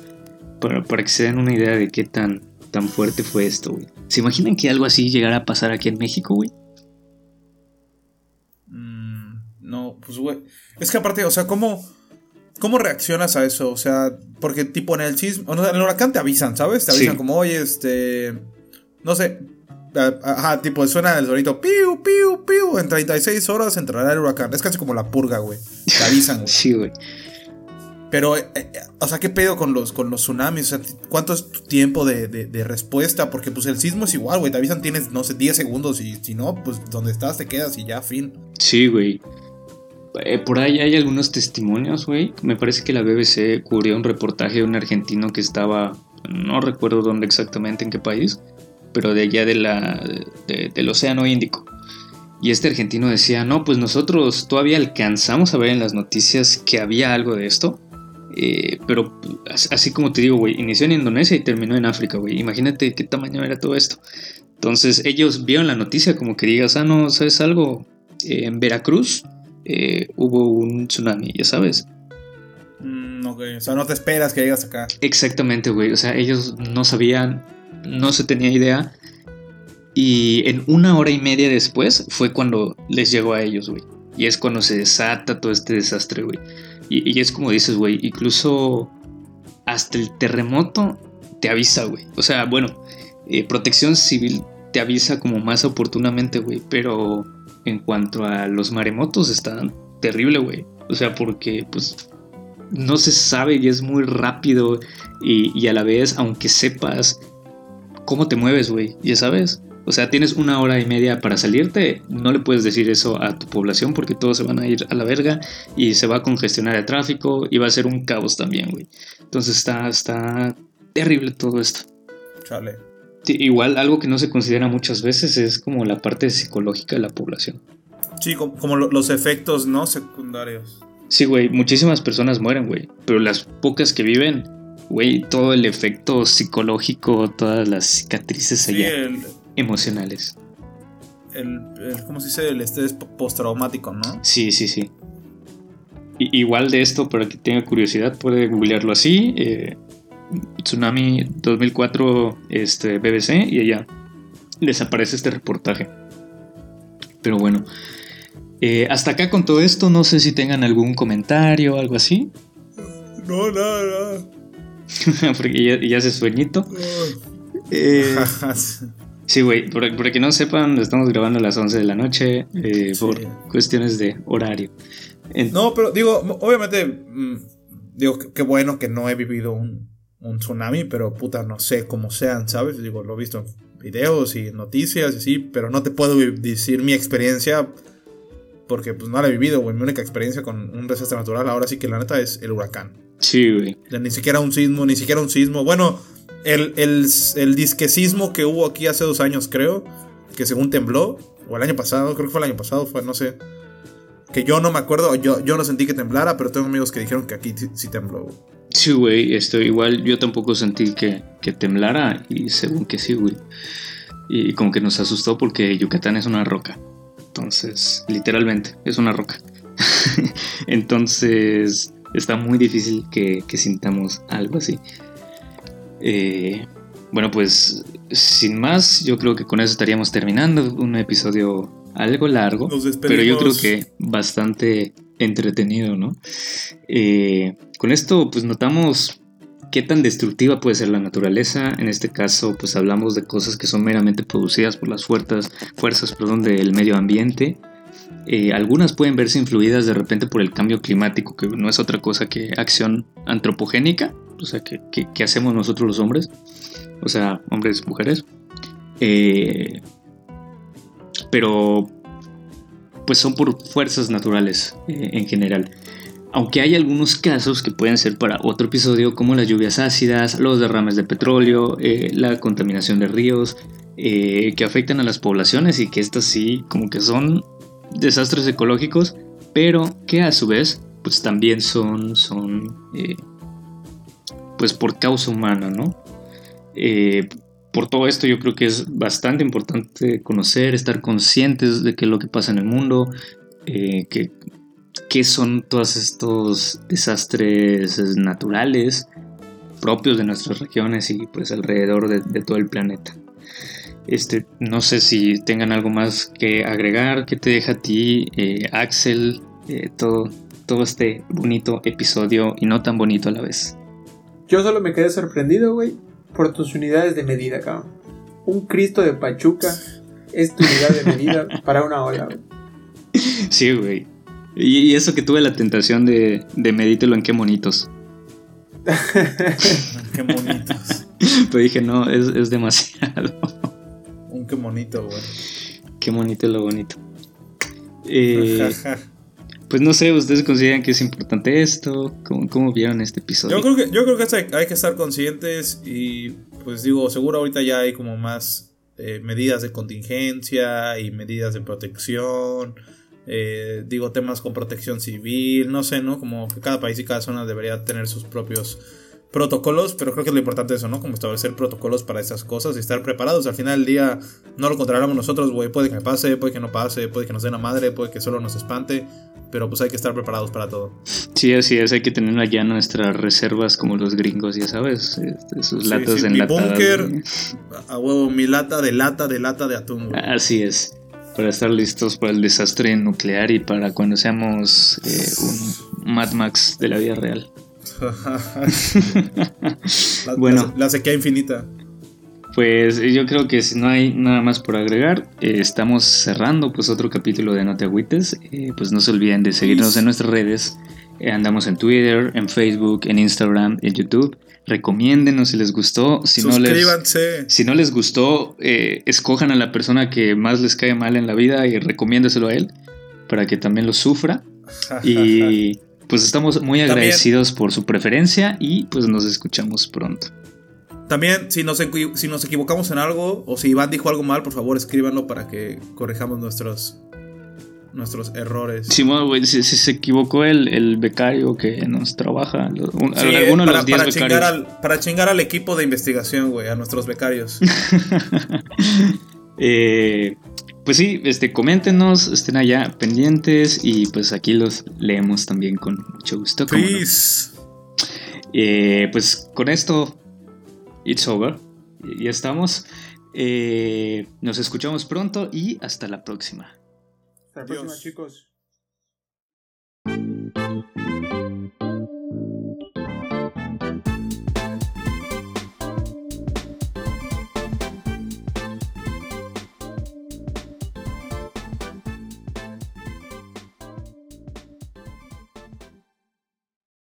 Para, para que se den una idea de qué tan, tan fuerte fue esto, güey. ¿Se imaginan que algo así llegara a pasar aquí en México, güey? Pues, güey. Es que aparte, o sea, ¿cómo, ¿cómo reaccionas a eso? O sea, porque tipo en el sismo, en el huracán te avisan, ¿sabes? Te avisan como, oye, este, no sé, Ajá, tipo, suena el sonito piu, piu, piu. En 36 horas entrará el huracán. Es casi como la purga, güey. Te avisan, güey. sí, güey. Pero, eh, eh, o sea, ¿qué pedo con los, con los tsunamis? O sea, ¿cuánto es tu tiempo de, respuesta? Porque, pues, el sismo es igual, güey. Te avisan, tienes, no sé, 10 segundos. Y si no, pues, donde estás te quedas y ya, fin. Sí, güey. Eh, por ahí hay algunos testimonios, güey. Me parece que la BBC cubrió un reportaje de un argentino que estaba, no recuerdo dónde exactamente, en qué país, pero de allá del Océano Índico. Y este argentino decía, no, pues nosotros todavía alcanzamos a ver en las noticias que había algo de esto. Eh, pero así como te digo, güey, inició en Indonesia y terminó en África, güey. Imagínate qué tamaño era todo esto. Entonces ellos vieron la noticia como que digas, ah, no, ¿sabes algo? en Veracruz eh, hubo un tsunami, ya sabes. Mm, ok, o sea, no te esperas que llegas acá. Exactamente, güey. O sea, ellos no sabían no se tenía idea. Y en una hora y media después fue cuando les llegó a ellos, güey. Y es cuando se desata todo este desastre, güey. Y, es como dices, güey, incluso hasta el terremoto te avisa, güey. O sea, bueno, eh, protección civil te avisa como más oportunamente, güey. Pero en cuanto a los maremotos, están terrible, güey. O sea, porque pues no se sabe y es muy rápido. Y, y a la vez, aunque sepas cómo te mueves, güey, ya sabes. O sea, tienes una hora y media para salirte, no le puedes decir eso a tu población porque todos se van a ir a la verga y se va a congestionar el tráfico y va a ser un caos también, güey. Entonces está, está terrible todo esto. Chale. Igual algo que no se considera muchas veces es como la parte psicológica de la población. Sí, como, los efectos no secundarios. Sí, güey, muchísimas personas mueren, güey, pero las pocas que viven güey, todo el efecto psicológico, todas las cicatrices allá, emocionales. El, ¿cómo se dice? El estrés postraumático, ¿no? Sí, sí, sí. igual de esto, para que tenga curiosidad, puede googlearlo así. Eh, Tsunami 2004 este, BBC y allá desaparece este reportaje. Pero bueno, eh, hasta acá con todo esto, no sé si tengan algún comentario o algo así. No, nada, nada. porque ya, hace sueñito. Eh, sí, güey, para, que no sepan, estamos grabando a las 11 de la noche eh, por cuestiones de horario. No, pero digo, obviamente, mm, digo, qué bueno que no he vivido un, tsunami, pero puta, no sé cómo sean, ¿sabes? Digo, lo he visto en videos y noticias y así, pero no te puedo decir mi experiencia porque pues no la he vivido, güey. Mi única experiencia con un desastre natural ahora sí que la neta es el huracán. Sí, güey. Ni siquiera un sismo, ni siquiera un sismo. Bueno, el, el, el que hubo aquí hace dos años, creo, que según tembló, o el año pasado, creo que fue el año pasado, fue, no sé. Que yo no me acuerdo, yo, yo no sentí que temblara, pero tengo amigos que dijeron que aquí sí, tembló. Sí, güey, esto, igual yo tampoco sentí que, que temblara, y según que sí, güey. Y como que nos asustó porque Yucatán es una roca. Entonces, literalmente, es una roca. Entonces, está muy difícil que, sintamos algo así. Eh, bueno, pues sin más, yo creo que con eso estaríamos terminando un episodio algo largo, pero yo creo que bastante entretenido, ¿no? Eh, con esto, pues notamos qué tan destructiva puede ser la naturaleza. En este caso, pues hablamos de cosas que son meramente producidas por las fuerzas, fuerzas perdón, del medio ambiente eh, algunas pueden verse influidas de repente por el cambio climático, que no es otra cosa que acción antropogénica, o sea, que, hacemos nosotros los hombres, o sea, hombres y mujeres. Eh, pero, pues son por fuerzas naturales eh, en general. aunque hay algunos casos que pueden ser para otro episodio, como las lluvias ácidas, los derrames de petróleo, eh, la contaminación de ríos, eh, que afectan a las poblaciones y que estas sí, como que son desastres ecológicos, pero que a su vez, pues también son, son pues por causa humana, ¿no? Por todo esto yo creo que es bastante importante conocer, estar conscientes de qué es lo que pasa en el mundo, que qué son todos estos desastres naturales propios de nuestras regiones y pues alrededor de, todo el planeta. Este, no sé si tengan algo más que agregar, que te deja a ti, eh, Axel, eh, todo, todo este bonito episodio y no tan bonito a la vez. Yo solo me quedé sorprendido, güey, por tus unidades de medida, cabrón. Un Cristo de Pachuca es tu unidad de medida para una ola, güey. Sí, güey. Y, eso que tuve la tentación de, de medítelo en qué monitos. qué monitos. Pero dije, no, es, es demasiado. Un qué bonito, güey. Qué bonito lo bonito. Eh, pues no sé, ¿ustedes consideran que es importante esto? ¿Cómo, ¿Cómo, vieron este episodio? Yo creo que, yo creo que hay que estar conscientes y pues digo, seguro ahorita ya hay como más eh, medidas de contingencia y medidas de protección eh, digo, temas con protección civil, no sé, ¿no? Como que cada país y cada zona debería tener sus propios protocolos, pero creo que lo importante eso, ¿no? Como establecer protocolos para estas cosas y estar preparados. Al final del día no lo controlamos nosotros, güey. Puede que me pase, puede que no pase, puede que nos dé la madre, puede que solo nos espante, pero pues hay que estar preparados para todo. Sí, así es, hay que tener allá nuestras reservas como los gringos, ya sabes, este, sus latas sí, Mi búnker, a huevo, mi lata de lata de lata de atún. Así es para estar listos para el desastre nuclear y para cuando seamos eh, un Mad Max de la vida real. la, bueno, la, sequía infinita. Pues yo creo que si no hay nada más por agregar, eh, estamos cerrando pues otro capítulo de No te agüites. Eh, pues no se olviden de seguirnos en nuestras redes. andamos en Twitter, en Facebook, en Instagram, en YouTube recomiéndenos si les gustó. Si no les, si no les gustó, eh, escojan a la persona que más les cae mal en la vida y recomiéndeselo a él para que también lo sufra. y pues estamos muy agradecidos por su preferencia y pues nos escuchamos pronto. También, si nos, si nos equivocamos en algo o si Iván dijo algo mal, por favor escríbanlo para que corrijamos nuestros nuestros errores. Simón, güey, si, se equivocó el, becario que nos trabaja, alguno de los 10 becarios. Chingar al, para chingar al equipo de investigación, güey, a nuestros becarios. eh, pues sí, este, coméntenos, estén allá pendientes y pues aquí los leemos también con mucho gusto. Eh, pues con esto, It's over. Ya estamos. Eh, nos escuchamos pronto y hasta la próxima. Hasta la próxima, chicos.